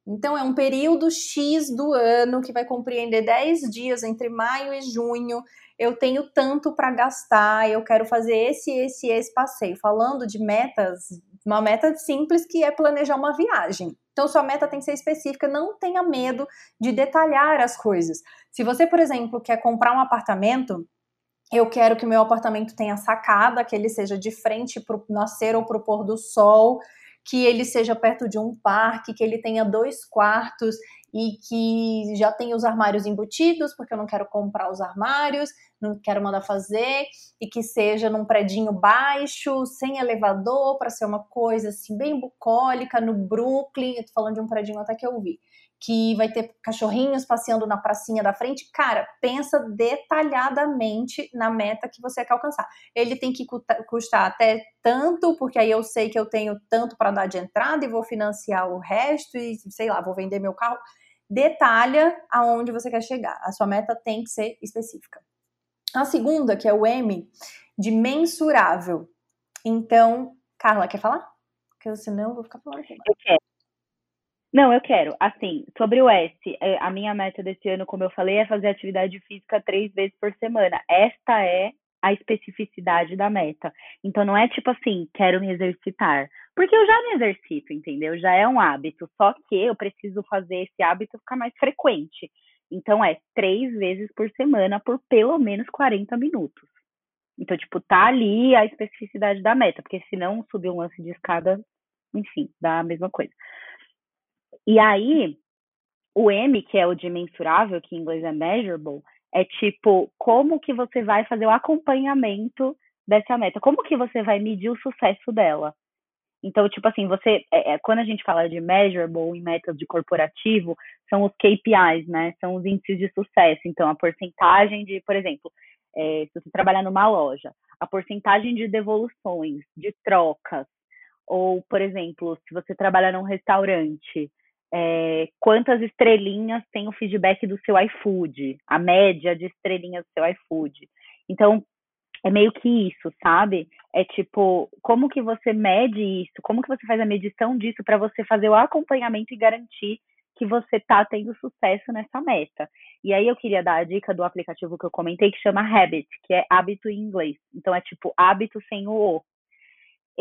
Então, é um período X do ano que vai compreender 10 dias entre maio e junho. Eu tenho tanto para gastar, eu quero fazer esse, esse, esse passeio. Falando de metas, uma meta simples que é planejar uma viagem. Então, sua meta tem que ser específica, não tenha medo de detalhar as coisas. Se você, por exemplo, quer comprar um apartamento, eu quero que meu apartamento tenha sacada, que ele seja de frente para o nascer ou para o pôr do sol que ele seja perto de um parque, que ele tenha dois quartos e que já tenha os armários embutidos, porque eu não quero comprar os armários, não quero mandar fazer, e que seja num predinho baixo, sem elevador, para ser uma coisa assim bem bucólica, no Brooklyn, eu falando de um predinho até que eu vi que vai ter cachorrinhos passeando na pracinha da frente. Cara, pensa detalhadamente na meta que você quer alcançar. Ele tem que custar até tanto, porque aí eu sei que eu tenho tanto para dar de entrada e vou financiar o resto e sei lá, vou vender meu carro. Detalha aonde você quer chegar. A sua meta tem que ser específica. A segunda, que é o M, de mensurável. Então, Carla, quer falar? Porque senão eu vou ficar falando aqui. Eu quero. Não, eu quero. Assim, sobre o S, é, a minha meta desse ano, como eu falei, é fazer atividade física três vezes por semana. Esta é a especificidade da meta. Então não é tipo assim, quero me exercitar. Porque eu já me exercito, entendeu? Já é um hábito. Só que eu preciso fazer esse hábito ficar mais frequente. Então é três vezes por semana por pelo menos 40 minutos. Então, tipo, tá ali a especificidade da meta, porque senão subir um lance de escada, enfim, dá a mesma coisa. E aí, o M, que é o de mensurável, que em inglês é measurable, é tipo, como que você vai fazer o acompanhamento dessa meta? Como que você vai medir o sucesso dela? Então, tipo assim, você, é, é, quando a gente fala de measurable em metas de corporativo, são os KPIs, né? São os índices de sucesso. Então, a porcentagem de, por exemplo, é, se você trabalhar numa loja, a porcentagem de devoluções, de trocas, ou, por exemplo, se você trabalhar num restaurante, é, quantas estrelinhas tem o feedback do seu iFood, a média de estrelinhas do seu iFood. Então, é meio que isso, sabe? É tipo, como que você mede isso? Como que você faz a medição disso para você fazer o acompanhamento e garantir que você está tendo sucesso nessa meta? E aí eu queria dar a dica do aplicativo que eu comentei que chama Habit, que é hábito em inglês. Então é tipo hábito sem o o.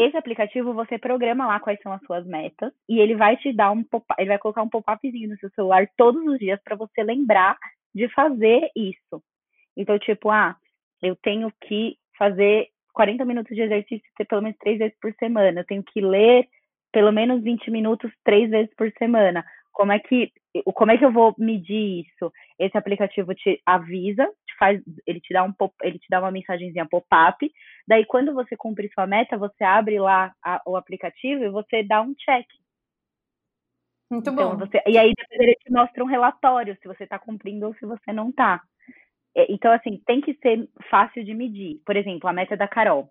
Esse aplicativo você programa lá quais são as suas metas e ele vai te dar um pop ele vai colocar um pop-upzinho no seu celular todos os dias para você lembrar de fazer isso. Então, tipo, ah, eu tenho que fazer 40 minutos de exercício pelo menos três vezes por semana. Eu tenho que ler pelo menos 20 minutos três vezes por semana. Como é que como é que eu vou medir isso? Esse aplicativo te avisa, te faz, ele te dá um pop, ele te dá uma mensagenzinha pop-up. Daí quando você cumpre sua meta, você abre lá a, o aplicativo e você dá um check. Muito então, bom. Você, e aí depois ele te mostra um relatório se você está cumprindo ou se você não está. Então, assim, tem que ser fácil de medir. Por exemplo, a meta da Carol,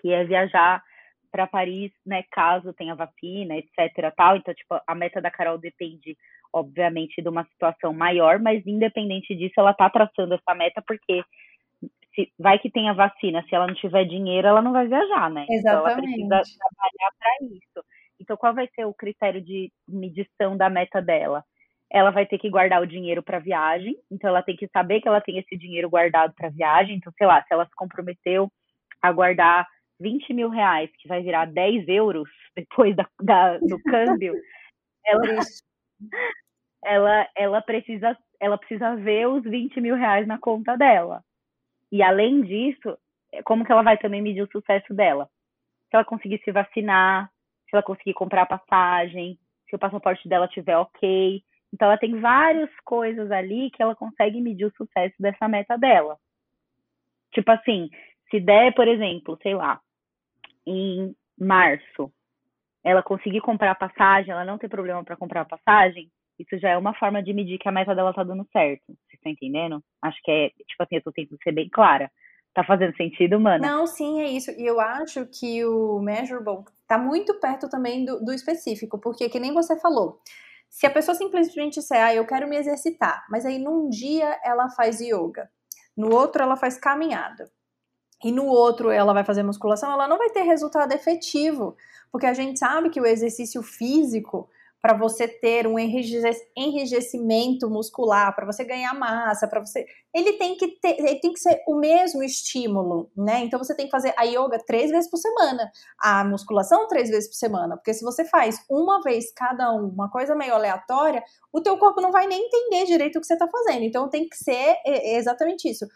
que é viajar para Paris, né, caso tenha vacina, etc, tal. Então, tipo, a meta da Carol depende, obviamente, de uma situação maior, mas independente disso, ela tá traçando essa meta porque se vai que tenha vacina, se ela não tiver dinheiro, ela não vai viajar, né? Exatamente. Então, ela precisa trabalhar para isso. Então, qual vai ser o critério de medição da meta dela? Ela vai ter que guardar o dinheiro para viagem, então ela tem que saber que ela tem esse dinheiro guardado para viagem. Então, sei lá, se ela se comprometeu a guardar 20 mil reais, que vai virar 10 euros depois da, da do câmbio, ela, ela, ela, precisa, ela precisa ver os 20 mil reais na conta dela. E além disso, como que ela vai também medir o sucesso dela? Se ela conseguir se vacinar, se ela conseguir comprar passagem, se o passaporte dela estiver ok. Então, ela tem várias coisas ali que ela consegue medir o sucesso dessa meta dela. Tipo assim, se der, por exemplo, sei lá, em março, ela conseguir comprar a passagem, ela não ter problema para comprar a passagem, isso já é uma forma de medir que a meta dela tá dando certo. Vocês estão entendendo? Acho que é, tipo assim, eu tô tentando ser bem clara. Tá fazendo sentido, mano? Não, sim, é isso. E eu acho que o measurable tá muito perto também do, do específico, porque que nem você falou. Se a pessoa simplesmente disser, ah, eu quero me exercitar, mas aí num dia ela faz yoga, no outro ela faz caminhada, e no outro ela vai fazer musculação, ela não vai ter resultado efetivo, porque a gente sabe que o exercício físico, para você ter um enrijecimento muscular, para você ganhar massa, para você, ele tem que ter, ele tem que ser o mesmo estímulo, né? Então você tem que fazer a yoga três vezes por semana, a musculação três vezes por semana, porque se você faz uma vez cada um, uma coisa meio aleatória, o teu corpo não vai nem entender direito o que você está fazendo. Então tem que ser exatamente isso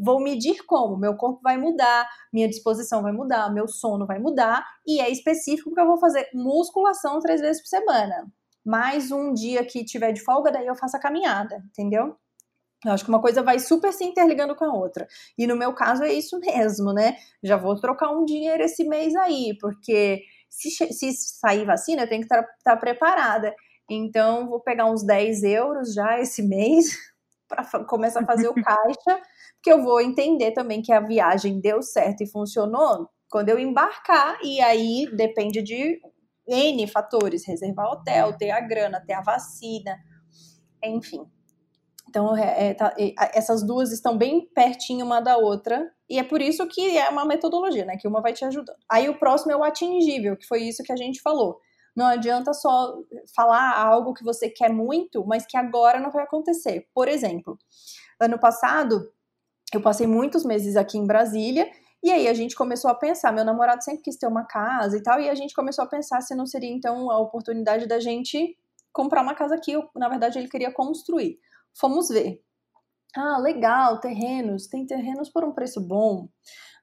vou medir como? Meu corpo vai mudar, minha disposição vai mudar, meu sono vai mudar, e é específico porque eu vou fazer musculação três vezes por semana. Mais um dia que tiver de folga, daí eu faço a caminhada, entendeu? Eu acho que uma coisa vai super se interligando com a outra. E no meu caso é isso mesmo, né? Já vou trocar um dinheiro esse mês aí, porque se, se sair vacina, eu tenho que estar tá, preparada. Então, vou pegar uns 10 euros já esse mês para começar a fazer o caixa que eu vou entender também que a viagem deu certo e funcionou quando eu embarcar, e aí depende de N fatores, reservar hotel, ter a grana, ter a vacina, enfim. Então, é, é, tá, essas duas estão bem pertinho uma da outra, e é por isso que é uma metodologia, né? Que uma vai te ajudando. Aí o próximo é o atingível, que foi isso que a gente falou. Não adianta só falar algo que você quer muito, mas que agora não vai acontecer. Por exemplo, ano passado eu passei muitos meses aqui em Brasília e aí a gente começou a pensar, meu namorado sempre quis ter uma casa e tal, e a gente começou a pensar se não seria então a oportunidade da gente comprar uma casa aqui, na verdade ele queria construir. Fomos ver. Ah, legal, terrenos, tem terrenos por um preço bom.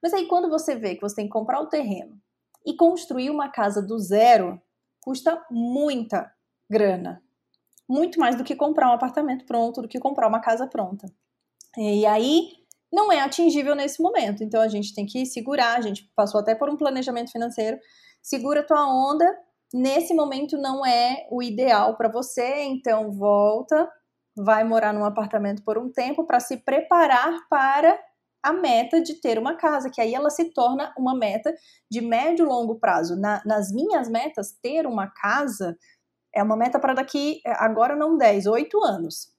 Mas aí quando você vê que você tem que comprar o terreno e construir uma casa do zero, custa muita grana. Muito mais do que comprar um apartamento pronto, do que comprar uma casa pronta. E aí não é atingível nesse momento. Então a gente tem que segurar, a gente passou até por um planejamento financeiro, segura tua onda. Nesse momento não é o ideal para você, então volta, vai morar num apartamento por um tempo para se preparar para a meta de ter uma casa, que aí ela se torna uma meta de médio e longo prazo. Na, nas minhas metas, ter uma casa é uma meta para daqui, agora não 10, 8 anos.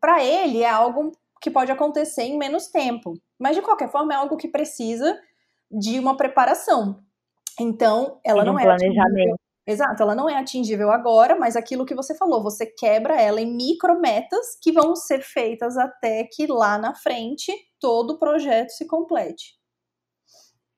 Para ele é algo que pode acontecer em menos tempo. Mas de qualquer forma é algo que precisa de uma preparação. Então, ela não um é planejamento. Exato, ela não é atingível agora, mas aquilo que você falou, você quebra ela em micrometas que vão ser feitas até que lá na frente todo o projeto se complete.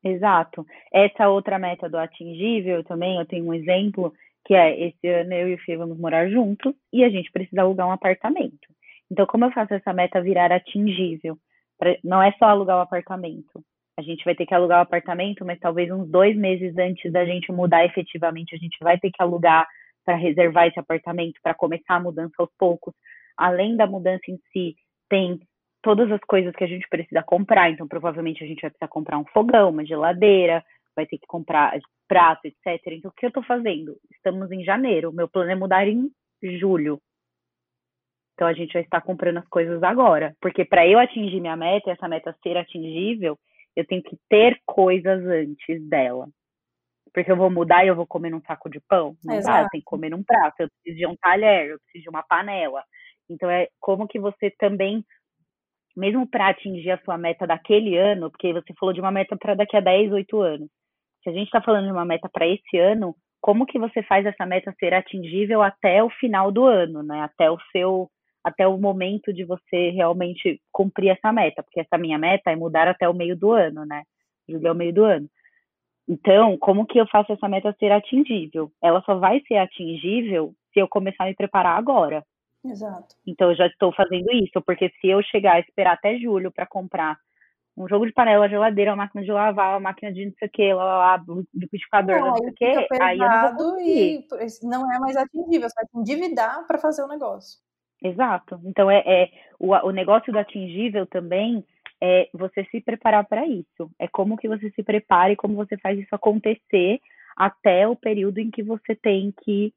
Exato. Essa outra meta do atingível também, eu tenho um exemplo, que é esse ano eu e o Fê vamos morar juntos e a gente precisa alugar um apartamento. Então, como eu faço essa meta virar atingível? Pra, não é só alugar o apartamento. a gente vai ter que alugar o apartamento, mas talvez uns dois meses antes da gente mudar efetivamente, a gente vai ter que alugar para reservar esse apartamento, para começar a mudança aos poucos. Além da mudança em si, tem todas as coisas que a gente precisa comprar. Então, provavelmente a gente vai precisar comprar um fogão, uma geladeira, vai ter que comprar prato, etc. Então, o que eu estou fazendo? Estamos em janeiro. Meu plano é mudar em julho. Então, a gente vai estar comprando as coisas agora. Porque para eu atingir minha meta, essa meta ser atingível, eu tenho que ter coisas antes dela. Porque eu vou mudar e eu vou comer num saco de pão? Não Exato. dá, eu tenho que comer num prato, eu preciso de um talher, eu preciso de uma panela. Então é como que você também, mesmo para atingir a sua meta daquele ano, porque você falou de uma meta para daqui a 10, 8 anos. Se a gente está falando de uma meta para esse ano, como que você faz essa meta ser atingível até o final do ano, né? Até o seu até o momento de você realmente cumprir essa meta, porque essa minha meta é mudar até o meio do ano, né? Julho é o meio do ano. Então, como que eu faço essa meta ser atingível? Ela só vai ser atingível se eu começar a me preparar agora. Exato. Então, eu já estou fazendo isso, porque se eu chegar a esperar até julho para comprar um jogo de panela, geladeira, uma máquina de lavar, uma máquina de não sei o que, lá, lá, lá, liquidificador, não, não sei o que, aí eu não vou conseguir. E não é mais atingível, você vai se endividar para fazer o negócio. Exato. Então, é, é o, o negócio do atingível também é você se preparar para isso. É como que você se prepara e como você faz isso acontecer até o período em que você tem que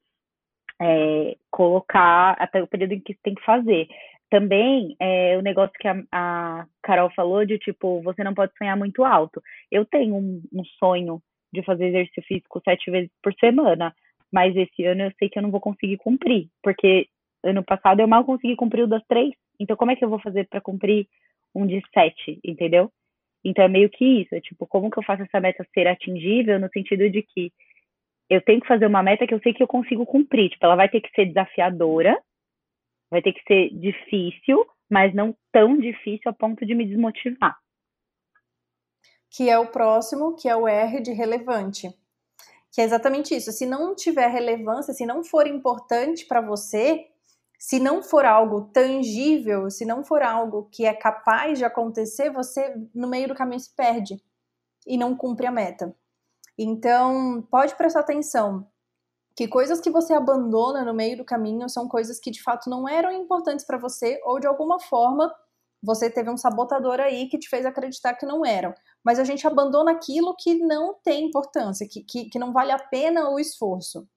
é, colocar, até o período em que você tem que fazer. Também é o negócio que a, a, Carol falou de tipo, você não pode sonhar muito alto. Eu tenho um, um sonho de fazer exercício físico sete vezes por semana, mas esse ano eu sei que eu não vou conseguir cumprir, porque ano passado eu mal consegui cumprir o das três. Então, como é que eu vou fazer para cumprir um de sete, entendeu? Então, é meio que isso. É tipo, como que eu faço essa meta ser atingível no sentido de que eu tenho que fazer uma meta que eu sei que eu consigo cumprir. Tipo, ela vai ter que ser desafiadora, vai ter que ser difícil, mas não tão difícil a ponto de me desmotivar. Que é o próximo, que é o R de relevante. Que é exatamente isso. Se não tiver relevância, se não for importante para você, se não for algo tangível, se não for algo que é capaz de acontecer, você no meio do caminho se perde e não cumpre a meta. Então, pode prestar atenção que coisas que você abandona no meio do caminho são coisas que de fato não eram importantes para você ou de alguma forma você teve um sabotador aí que te fez acreditar que não eram. Mas a gente abandona aquilo que não tem importância, que, que, que não vale a pena o esforço.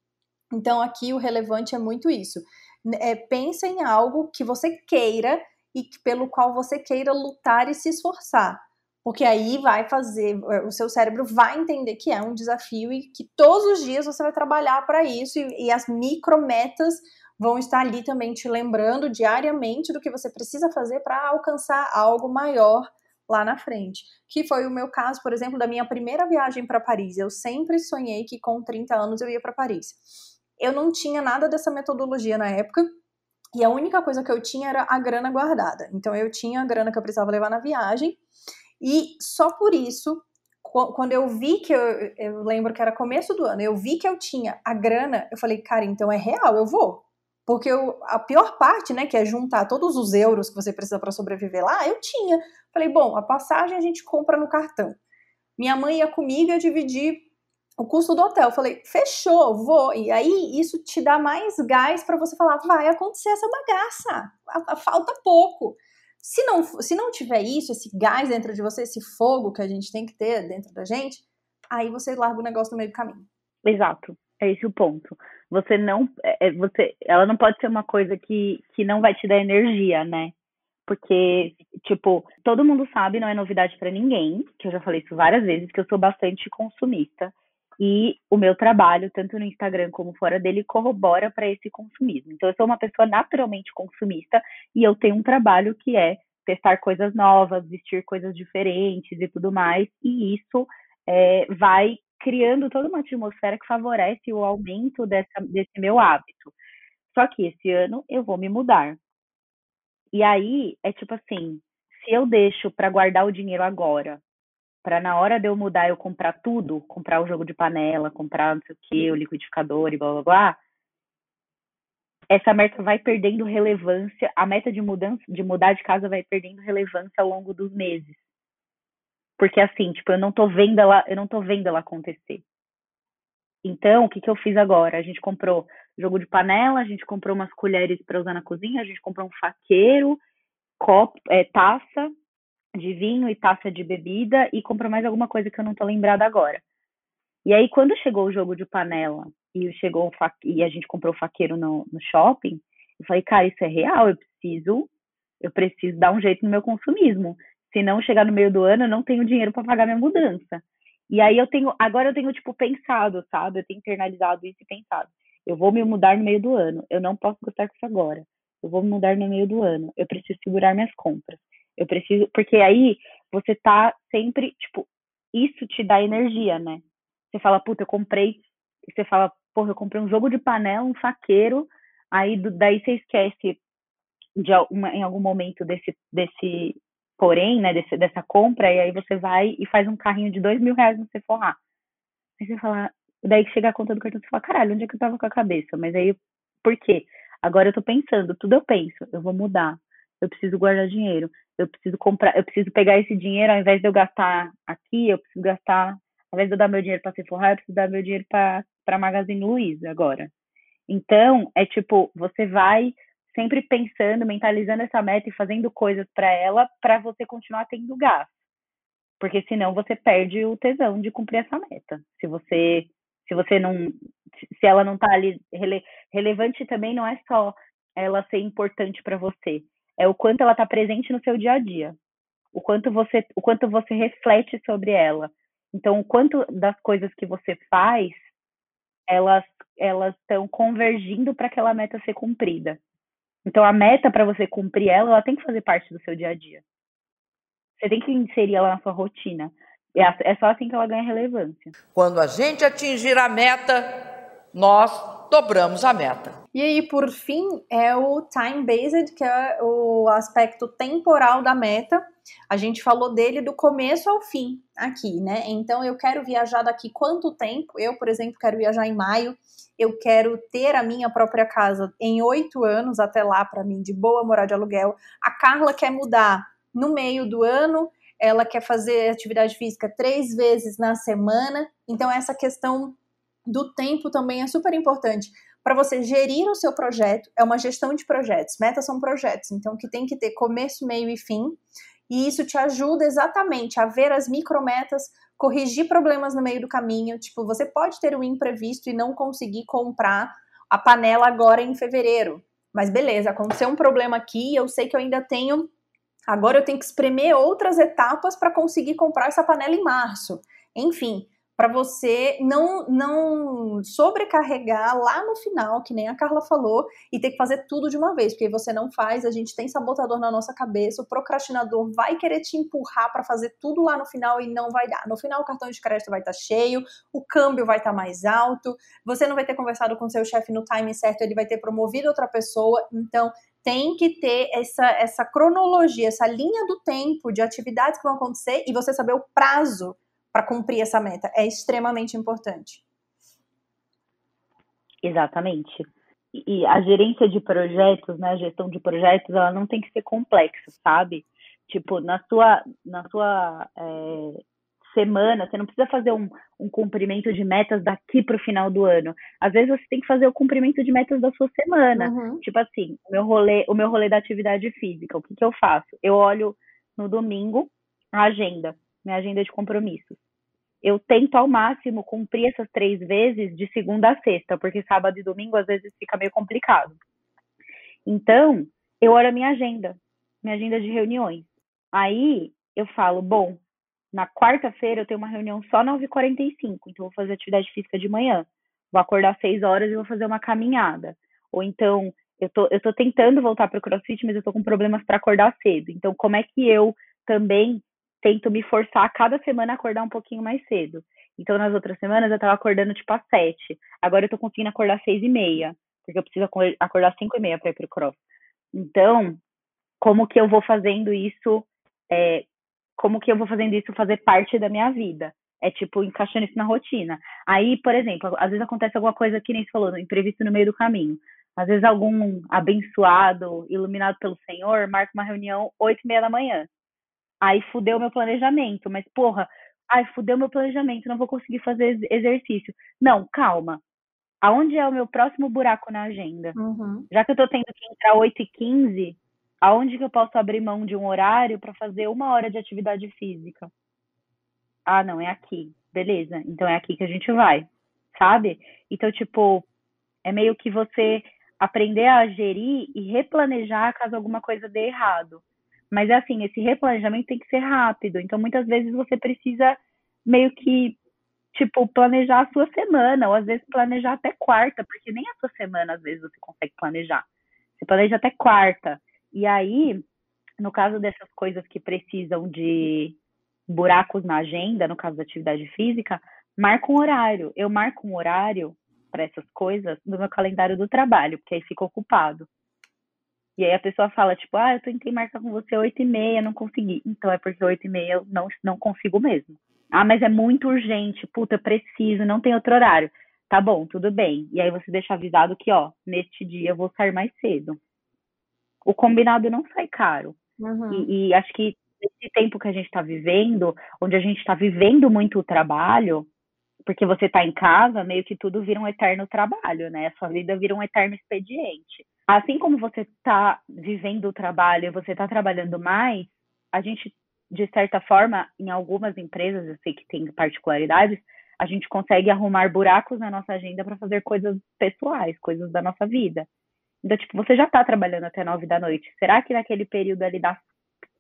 Então, aqui o relevante é muito isso é, pensa em algo que você queira e pelo qual você queira lutar e se esforçar. Porque aí vai fazer, é, o seu cérebro vai entender que é um desafio e que todos os dias você vai trabalhar para isso e, e as micrometas vão estar ali também te lembrando diariamente do que você precisa fazer para alcançar algo maior lá na frente. Que foi o meu caso, por exemplo, da minha primeira viagem para Paris. Eu sempre sonhei que com 30 anos eu ia para Paris eu não tinha nada dessa metodologia na época. E a única coisa que eu tinha era a grana guardada. Então eu tinha a grana que eu precisava levar na viagem. E só por isso, quando eu vi que eu, eu lembro que era começo do ano, eu vi que eu tinha a grana, eu falei, cara, então é real, eu vou. Porque eu, a pior parte, né, que é juntar todos os euros que você precisa para sobreviver lá, eu tinha. Falei, bom, a passagem a gente compra no cartão. Minha mãe ia comigo, eu dividi o custo do hotel. Eu falei, fechou, vou. E aí isso te dá mais gás para você falar, vai acontecer essa bagaça, falta pouco. Se não, se não tiver isso, esse gás dentro de você, esse fogo que a gente tem que ter dentro da gente, aí você larga o negócio no meio do caminho. Exato, é esse o ponto. Você não, é, é você, ela não pode ser uma coisa que, que não vai te dar energia, né? Porque, tipo, todo mundo sabe, não é novidade para ninguém, que eu já falei isso várias vezes, que eu sou bastante consumista. E o meu trabalho, tanto no Instagram como fora dele, corrobora para esse consumismo. Então, eu sou uma pessoa naturalmente consumista e eu tenho um trabalho que é testar coisas novas, vestir coisas diferentes e tudo mais. E isso é, vai criando toda uma atmosfera que favorece o aumento dessa, desse meu hábito. Só que esse ano eu vou me mudar. E aí é tipo assim: se eu deixo para guardar o dinheiro agora para na hora de eu mudar eu comprar tudo, comprar o jogo de panela, comprar não sei o que, o liquidificador e blá blá blá, essa meta vai perdendo relevância, a meta de mudança, de mudar de casa vai perdendo relevância ao longo dos meses. Porque assim, tipo, eu não tô vendo ela, eu não tô vendo ela acontecer. Então, o que, que eu fiz agora? A gente comprou jogo de panela, a gente comprou umas colheres para usar na cozinha, a gente comprou um faqueiro, copo, é, taça de vinho e taça de bebida e comprou mais alguma coisa que eu não tô lembrada agora. E aí, quando chegou o jogo de panela e chegou fa... e a gente comprou o faqueiro no, no shopping, eu falei, cara, isso é real, eu preciso, eu preciso dar um jeito no meu consumismo. Se não chegar no meio do ano, eu não tenho dinheiro para pagar minha mudança. E aí eu tenho, agora eu tenho, tipo, pensado, sabe? Eu tenho internalizado isso e pensado. Eu vou me mudar no meio do ano. Eu não posso gostar isso agora. Eu vou me mudar no meio do ano. Eu preciso segurar minhas compras. Eu preciso, porque aí você tá sempre, tipo, isso te dá energia, né? Você fala, puta, eu comprei. Você fala, porra, eu comprei um jogo de panela, um faqueiro. Aí daí você esquece de uma, em algum momento desse, desse porém, né, desse, dessa compra, e aí você vai e faz um carrinho de dois mil reais no Sephora. Aí você fala, daí que chega a conta do cartão, você fala, caralho, onde é que eu tava com a cabeça? Mas aí, por quê? Agora eu tô pensando, tudo eu penso, eu vou mudar, eu preciso guardar dinheiro, eu preciso comprar, eu preciso pegar esse dinheiro, ao invés de eu gastar aqui, eu preciso gastar, ao invés de eu dar meu dinheiro para Sephora, eu preciso dar meu dinheiro para Magazine Luiza agora. Então, é tipo, você vai sempre pensando, mentalizando essa meta e fazendo coisas para ela para você continuar tendo gás. Porque senão você perde o tesão de cumprir essa meta. Se você se você não se ela não está ali rele, relevante também não é só ela ser importante para você, é o quanto ela está presente no seu dia a dia. O quanto você o quanto você reflete sobre ela. Então, o quanto das coisas que você faz, elas elas estão convergindo para aquela meta ser cumprida. Então, a meta para você cumprir ela, ela tem que fazer parte do seu dia a dia. Você tem que inserir ela na sua rotina. É, é só assim que ela ganha relevância. Quando a gente atingir a meta, nós dobramos a meta. E aí, por fim, é o time-based, que é o aspecto temporal da meta. A gente falou dele do começo ao fim aqui, né? Então, eu quero viajar daqui quanto tempo? Eu, por exemplo, quero viajar em maio. Eu quero ter a minha própria casa em oito anos, até lá, para mim, de boa, morar de aluguel. A Carla quer mudar no meio do ano. Ela quer fazer atividade física três vezes na semana. Então, essa questão do tempo também é super importante para você gerir o seu projeto, é uma gestão de projetos. Metas são projetos, então que tem que ter começo, meio e fim. E isso te ajuda exatamente a ver as micrometas, corrigir problemas no meio do caminho. Tipo, você pode ter um imprevisto e não conseguir comprar a panela agora em fevereiro. Mas beleza, aconteceu um problema aqui, eu sei que eu ainda tenho. Agora eu tenho que espremer outras etapas para conseguir comprar essa panela em março. Enfim, para você não, não sobrecarregar lá no final, que nem a Carla falou, e ter que fazer tudo de uma vez, porque você não faz, a gente tem sabotador na nossa cabeça, o procrastinador vai querer te empurrar para fazer tudo lá no final e não vai dar. No final, o cartão de crédito vai estar tá cheio, o câmbio vai estar tá mais alto, você não vai ter conversado com seu chefe no time certo, ele vai ter promovido outra pessoa, então tem que ter essa, essa cronologia, essa linha do tempo de atividades que vão acontecer e você saber o prazo para cumprir essa meta. É extremamente importante. Exatamente. E a gerência de projetos, né, a gestão de projetos, ela não tem que ser complexa, sabe? Tipo, na sua, na sua é, semana, você não precisa fazer um, um cumprimento de metas daqui para o final do ano. Às vezes você tem que fazer o cumprimento de metas da sua semana. Uhum. Tipo assim, o meu rolê, o meu rolê da atividade física, o que, que eu faço? Eu olho no domingo a agenda minha agenda de compromissos. Eu tento ao máximo cumprir essas três vezes de segunda a sexta, porque sábado e domingo às vezes fica meio complicado. Então, eu olho a minha agenda, minha agenda de reuniões. Aí eu falo, bom, na quarta-feira eu tenho uma reunião só 9h45, então vou fazer atividade física de manhã. Vou acordar às 6 horas e vou fazer uma caminhada. Ou então, eu tô, eu tô tentando voltar para o crossfit, mas eu tô com problemas para acordar cedo. Então, como é que eu também tento me forçar a cada semana a acordar um pouquinho mais cedo. Então, nas outras semanas, eu tava acordando, tipo, às sete. Agora eu tô conseguindo acordar às seis e meia. Porque eu preciso acordar às cinco e meia pra ir pro cross. Então, como que eu vou fazendo isso... É, como que eu vou fazendo isso fazer parte da minha vida? É, tipo, encaixando isso na rotina. Aí, por exemplo, às vezes acontece alguma coisa que nem você falou, imprevisto no meio do caminho. Às vezes algum abençoado, iluminado pelo Senhor, marca uma reunião oito e meia da manhã. Aí fudeu meu planejamento, mas porra, ai, fudeu meu planejamento, não vou conseguir fazer exercício. Não, calma. Aonde é o meu próximo buraco na agenda? Uhum. Já que eu tô tendo que entrar 8 e 15, aonde que eu posso abrir mão de um horário para fazer uma hora de atividade física? Ah, não, é aqui. Beleza, então é aqui que a gente vai, sabe? Então, tipo, é meio que você aprender a gerir e replanejar caso alguma coisa dê errado. Mas é assim, esse replanejamento tem que ser rápido. Então, muitas vezes você precisa meio que, tipo, planejar a sua semana, ou às vezes planejar até quarta, porque nem a sua semana, às vezes, você consegue planejar. Você planeja até quarta. E aí, no caso dessas coisas que precisam de buracos na agenda, no caso da atividade física, marca um horário. Eu marco um horário para essas coisas no meu calendário do trabalho, porque aí fica ocupado. E aí a pessoa fala, tipo, ah, eu tentei marcar com você oito e meia, não consegui. Então é porque oito e meia eu não, não consigo mesmo. Ah, mas é muito urgente, puta, eu preciso, não tem outro horário. Tá bom, tudo bem. E aí você deixa avisado que, ó, neste dia eu vou sair mais cedo. O combinado não sai caro. Uhum. E, e acho que nesse tempo que a gente está vivendo, onde a gente está vivendo muito o trabalho, porque você está em casa, meio que tudo vira um eterno trabalho, né? A sua vida vira um eterno expediente assim como você está vivendo o trabalho, você está trabalhando mais, a gente, de certa forma, em algumas empresas, eu sei que tem particularidades, a gente consegue arrumar buracos na nossa agenda para fazer coisas pessoais, coisas da nossa vida. Então, tipo, você já está trabalhando até nove da noite. Será que naquele período ali das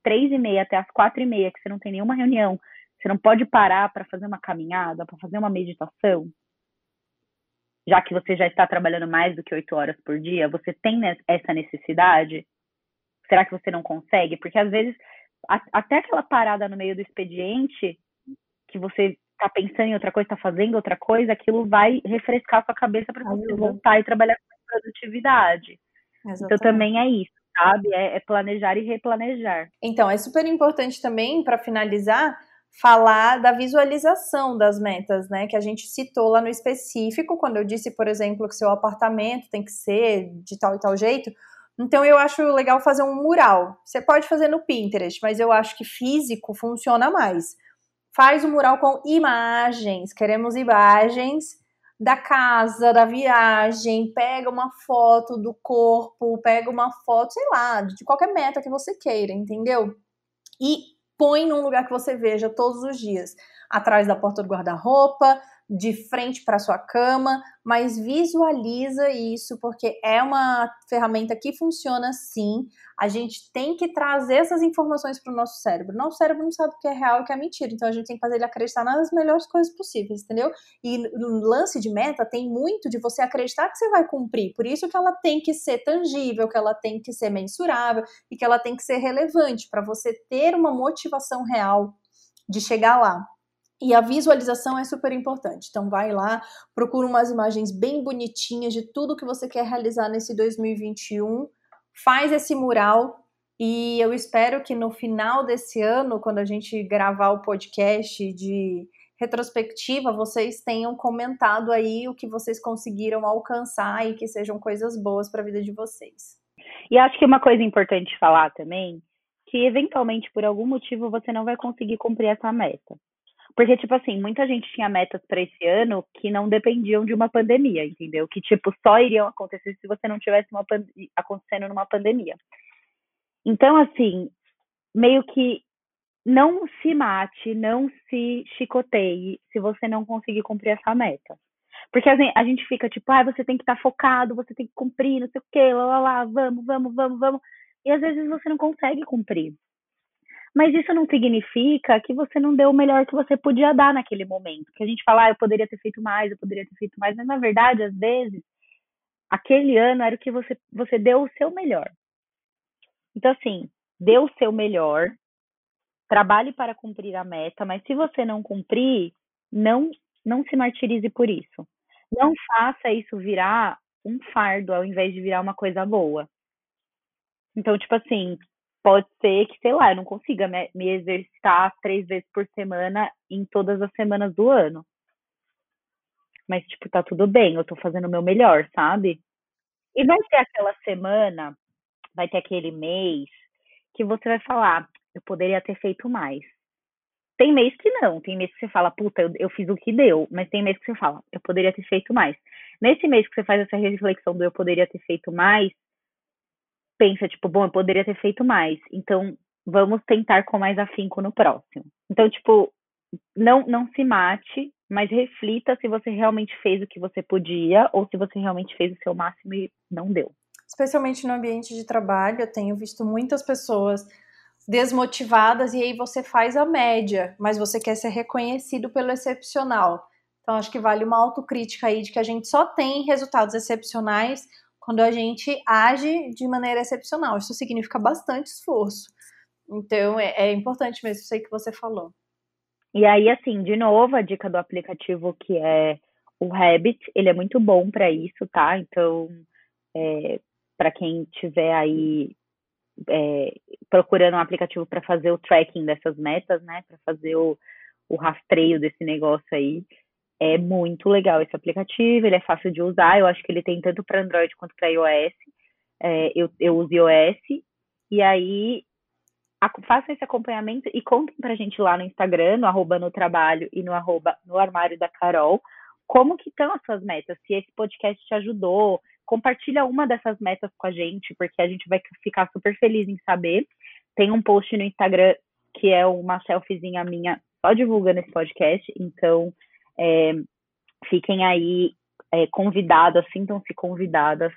três e meia até as quatro e meia, que você não tem nenhuma reunião, você não pode parar para fazer uma caminhada, para fazer uma meditação? Já que você já está trabalhando mais do que oito horas por dia, você tem essa necessidade? Será que você não consegue? Porque às vezes, até aquela parada no meio do expediente, que você está pensando em outra coisa, está fazendo outra coisa, aquilo vai refrescar a sua cabeça para você voltar e trabalhar com produtividade. Exatamente. Então também é isso, sabe? É, é planejar e replanejar. Então, é super importante também, para finalizar, falar da visualização das metas, né? Que a gente citou lá no específico, quando eu disse, por exemplo, que seu apartamento tem que ser de tal e tal jeito. Então eu acho legal fazer um mural. Você pode fazer no Pinterest, mas eu acho que físico funciona mais. Faz um mural com imagens. Queremos imagens da casa, da viagem, pega uma foto do corpo, pega uma foto, sei lá, de qualquer meta que você queira, entendeu? E põe num lugar que você veja todos os dias, atrás da porta do guarda-roupa, de frente para sua cama, mas visualiza isso porque é uma ferramenta que funciona sim. A gente tem que trazer essas informações para o nosso cérebro. Nosso cérebro não sabe o que é real e o que é mentira, então a gente tem que fazer ele acreditar nas melhores coisas possíveis, entendeu? E no lance de meta tem muito de você acreditar que você vai cumprir. Por isso que ela tem que ser tangível, que ela tem que ser mensurável e que ela tem que ser relevante para você ter uma motivação real de chegar lá. E a visualização é super importante. Então vai lá, procura umas imagens bem bonitinhas de tudo que você quer realizar nesse 2021, faz esse mural e eu espero que no final desse ano, quando a gente gravar o podcast de retrospectiva, vocês tenham comentado aí o que vocês conseguiram alcançar e que sejam coisas boas para a vida de vocês. E acho que uma coisa importante falar também, que eventualmente por algum motivo você não vai conseguir cumprir essa meta. Porque, tipo assim, muita gente tinha metas para esse ano que não dependiam de uma pandemia, entendeu? Que, tipo, só iriam acontecer se você não tivesse uma acontecendo numa pandemia. Então, assim, meio que não se mate, não se chicoteie se você não conseguir cumprir essa meta. Porque assim, a gente fica tipo, ah, você tem que estar tá focado, você tem que cumprir, não sei o quê, lá, lá, lá, vamos, vamos, vamos, vamos. E às vezes você não consegue cumprir. Mas isso não significa que você não deu o melhor que você podia dar naquele momento. Que a gente fala, ah, eu poderia ter feito mais, eu poderia ter feito mais, mas na verdade, às vezes, aquele ano era o que você, você deu o seu melhor. Então, assim, dê o seu melhor, trabalhe para cumprir a meta, mas se você não cumprir, não, não se martirize por isso. Não faça isso virar um fardo ao invés de virar uma coisa boa. Então, tipo assim, pode ser que, sei lá, eu não consiga me, exercitar três vezes por semana em todas as semanas do ano. Mas, tipo, tá tudo bem, eu tô fazendo o meu melhor, sabe? E vai ter aquela semana, vai ter aquele mês, que você vai falar, eu poderia ter feito mais. Tem mês que não, tem mês que você fala, puta, eu, eu fiz o que deu, mas tem mês que você fala, eu poderia ter feito mais. Nesse mês que você faz essa reflexão do eu poderia ter feito mais, pensa, tipo, bom, eu poderia ter feito mais. Então, vamos tentar com mais afinco no próximo. Então, tipo, não, não se mate, mas reflita se você realmente fez o que você podia ou se você realmente fez o seu máximo e não deu. Especialmente no ambiente de trabalho, eu tenho visto muitas pessoas desmotivadas e aí você faz a média, mas você quer ser reconhecido pelo excepcional. Então acho que vale uma autocrítica aí de que a gente só tem resultados excepcionais quando a gente age de maneira excepcional. Isso significa bastante esforço. Então é, é importante mesmo isso aí que você falou. E aí, assim, de novo, a dica do aplicativo que é o Habit, ele é muito bom para isso, tá? Então, é, para quem tiver aí é, procurando um aplicativo para fazer o tracking dessas metas, né? Para fazer o, o rastreio desse negócio aí. É muito legal esse aplicativo, ele é fácil de usar. Eu acho que ele tem tanto para Android quanto para iOS. É, eu, eu uso iOS. E aí, a, façam esse acompanhamento e contem pra gente lá no Instagram, no arroba no trabalho e no arroba no armário da Carol, como que estão as suas metas, se esse podcast te ajudou, compartilha uma dessas metas com a gente, porque a gente vai ficar super feliz em saber. Tem um post no Instagram que é uma selfiezinha minha só divulgando esse podcast, então é, fiquem aí é, convidadas, sintam-se convidadas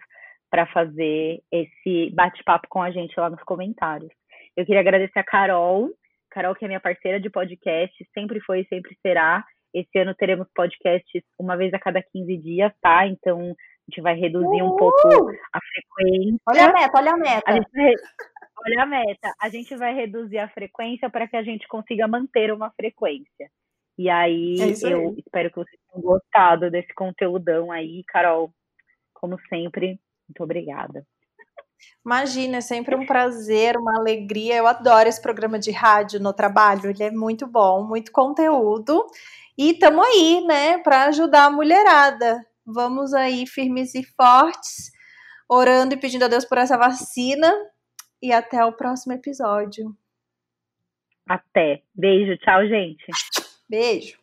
para fazer esse bate-papo com a gente lá nos comentários. Eu queria agradecer a Carol, Carol que é minha parceira de podcast, sempre foi e sempre será. Esse ano teremos podcasts uma vez a cada 15 dias, tá? Então a gente vai reduzir um pouco a frequência. Olha a meta, olha a meta. A. Olha a meta. A gente vai reduzir a frequência para que a gente consiga manter uma frequência. E aí, é eu espero que vocês tenham gostado desse conteúdão aí, Carol. Como sempre, muito obrigada. Imagina, é sempre um prazer, uma alegria. Eu adoro esse programa de rádio no trabalho, ele é muito bom, muito conteúdo. E estamos aí, né, para ajudar a mulherada. Vamos aí firmes e fortes, orando e pedindo a Deus por essa vacina. E até o próximo episódio. Até. Beijo, tchau, gente. Beijo.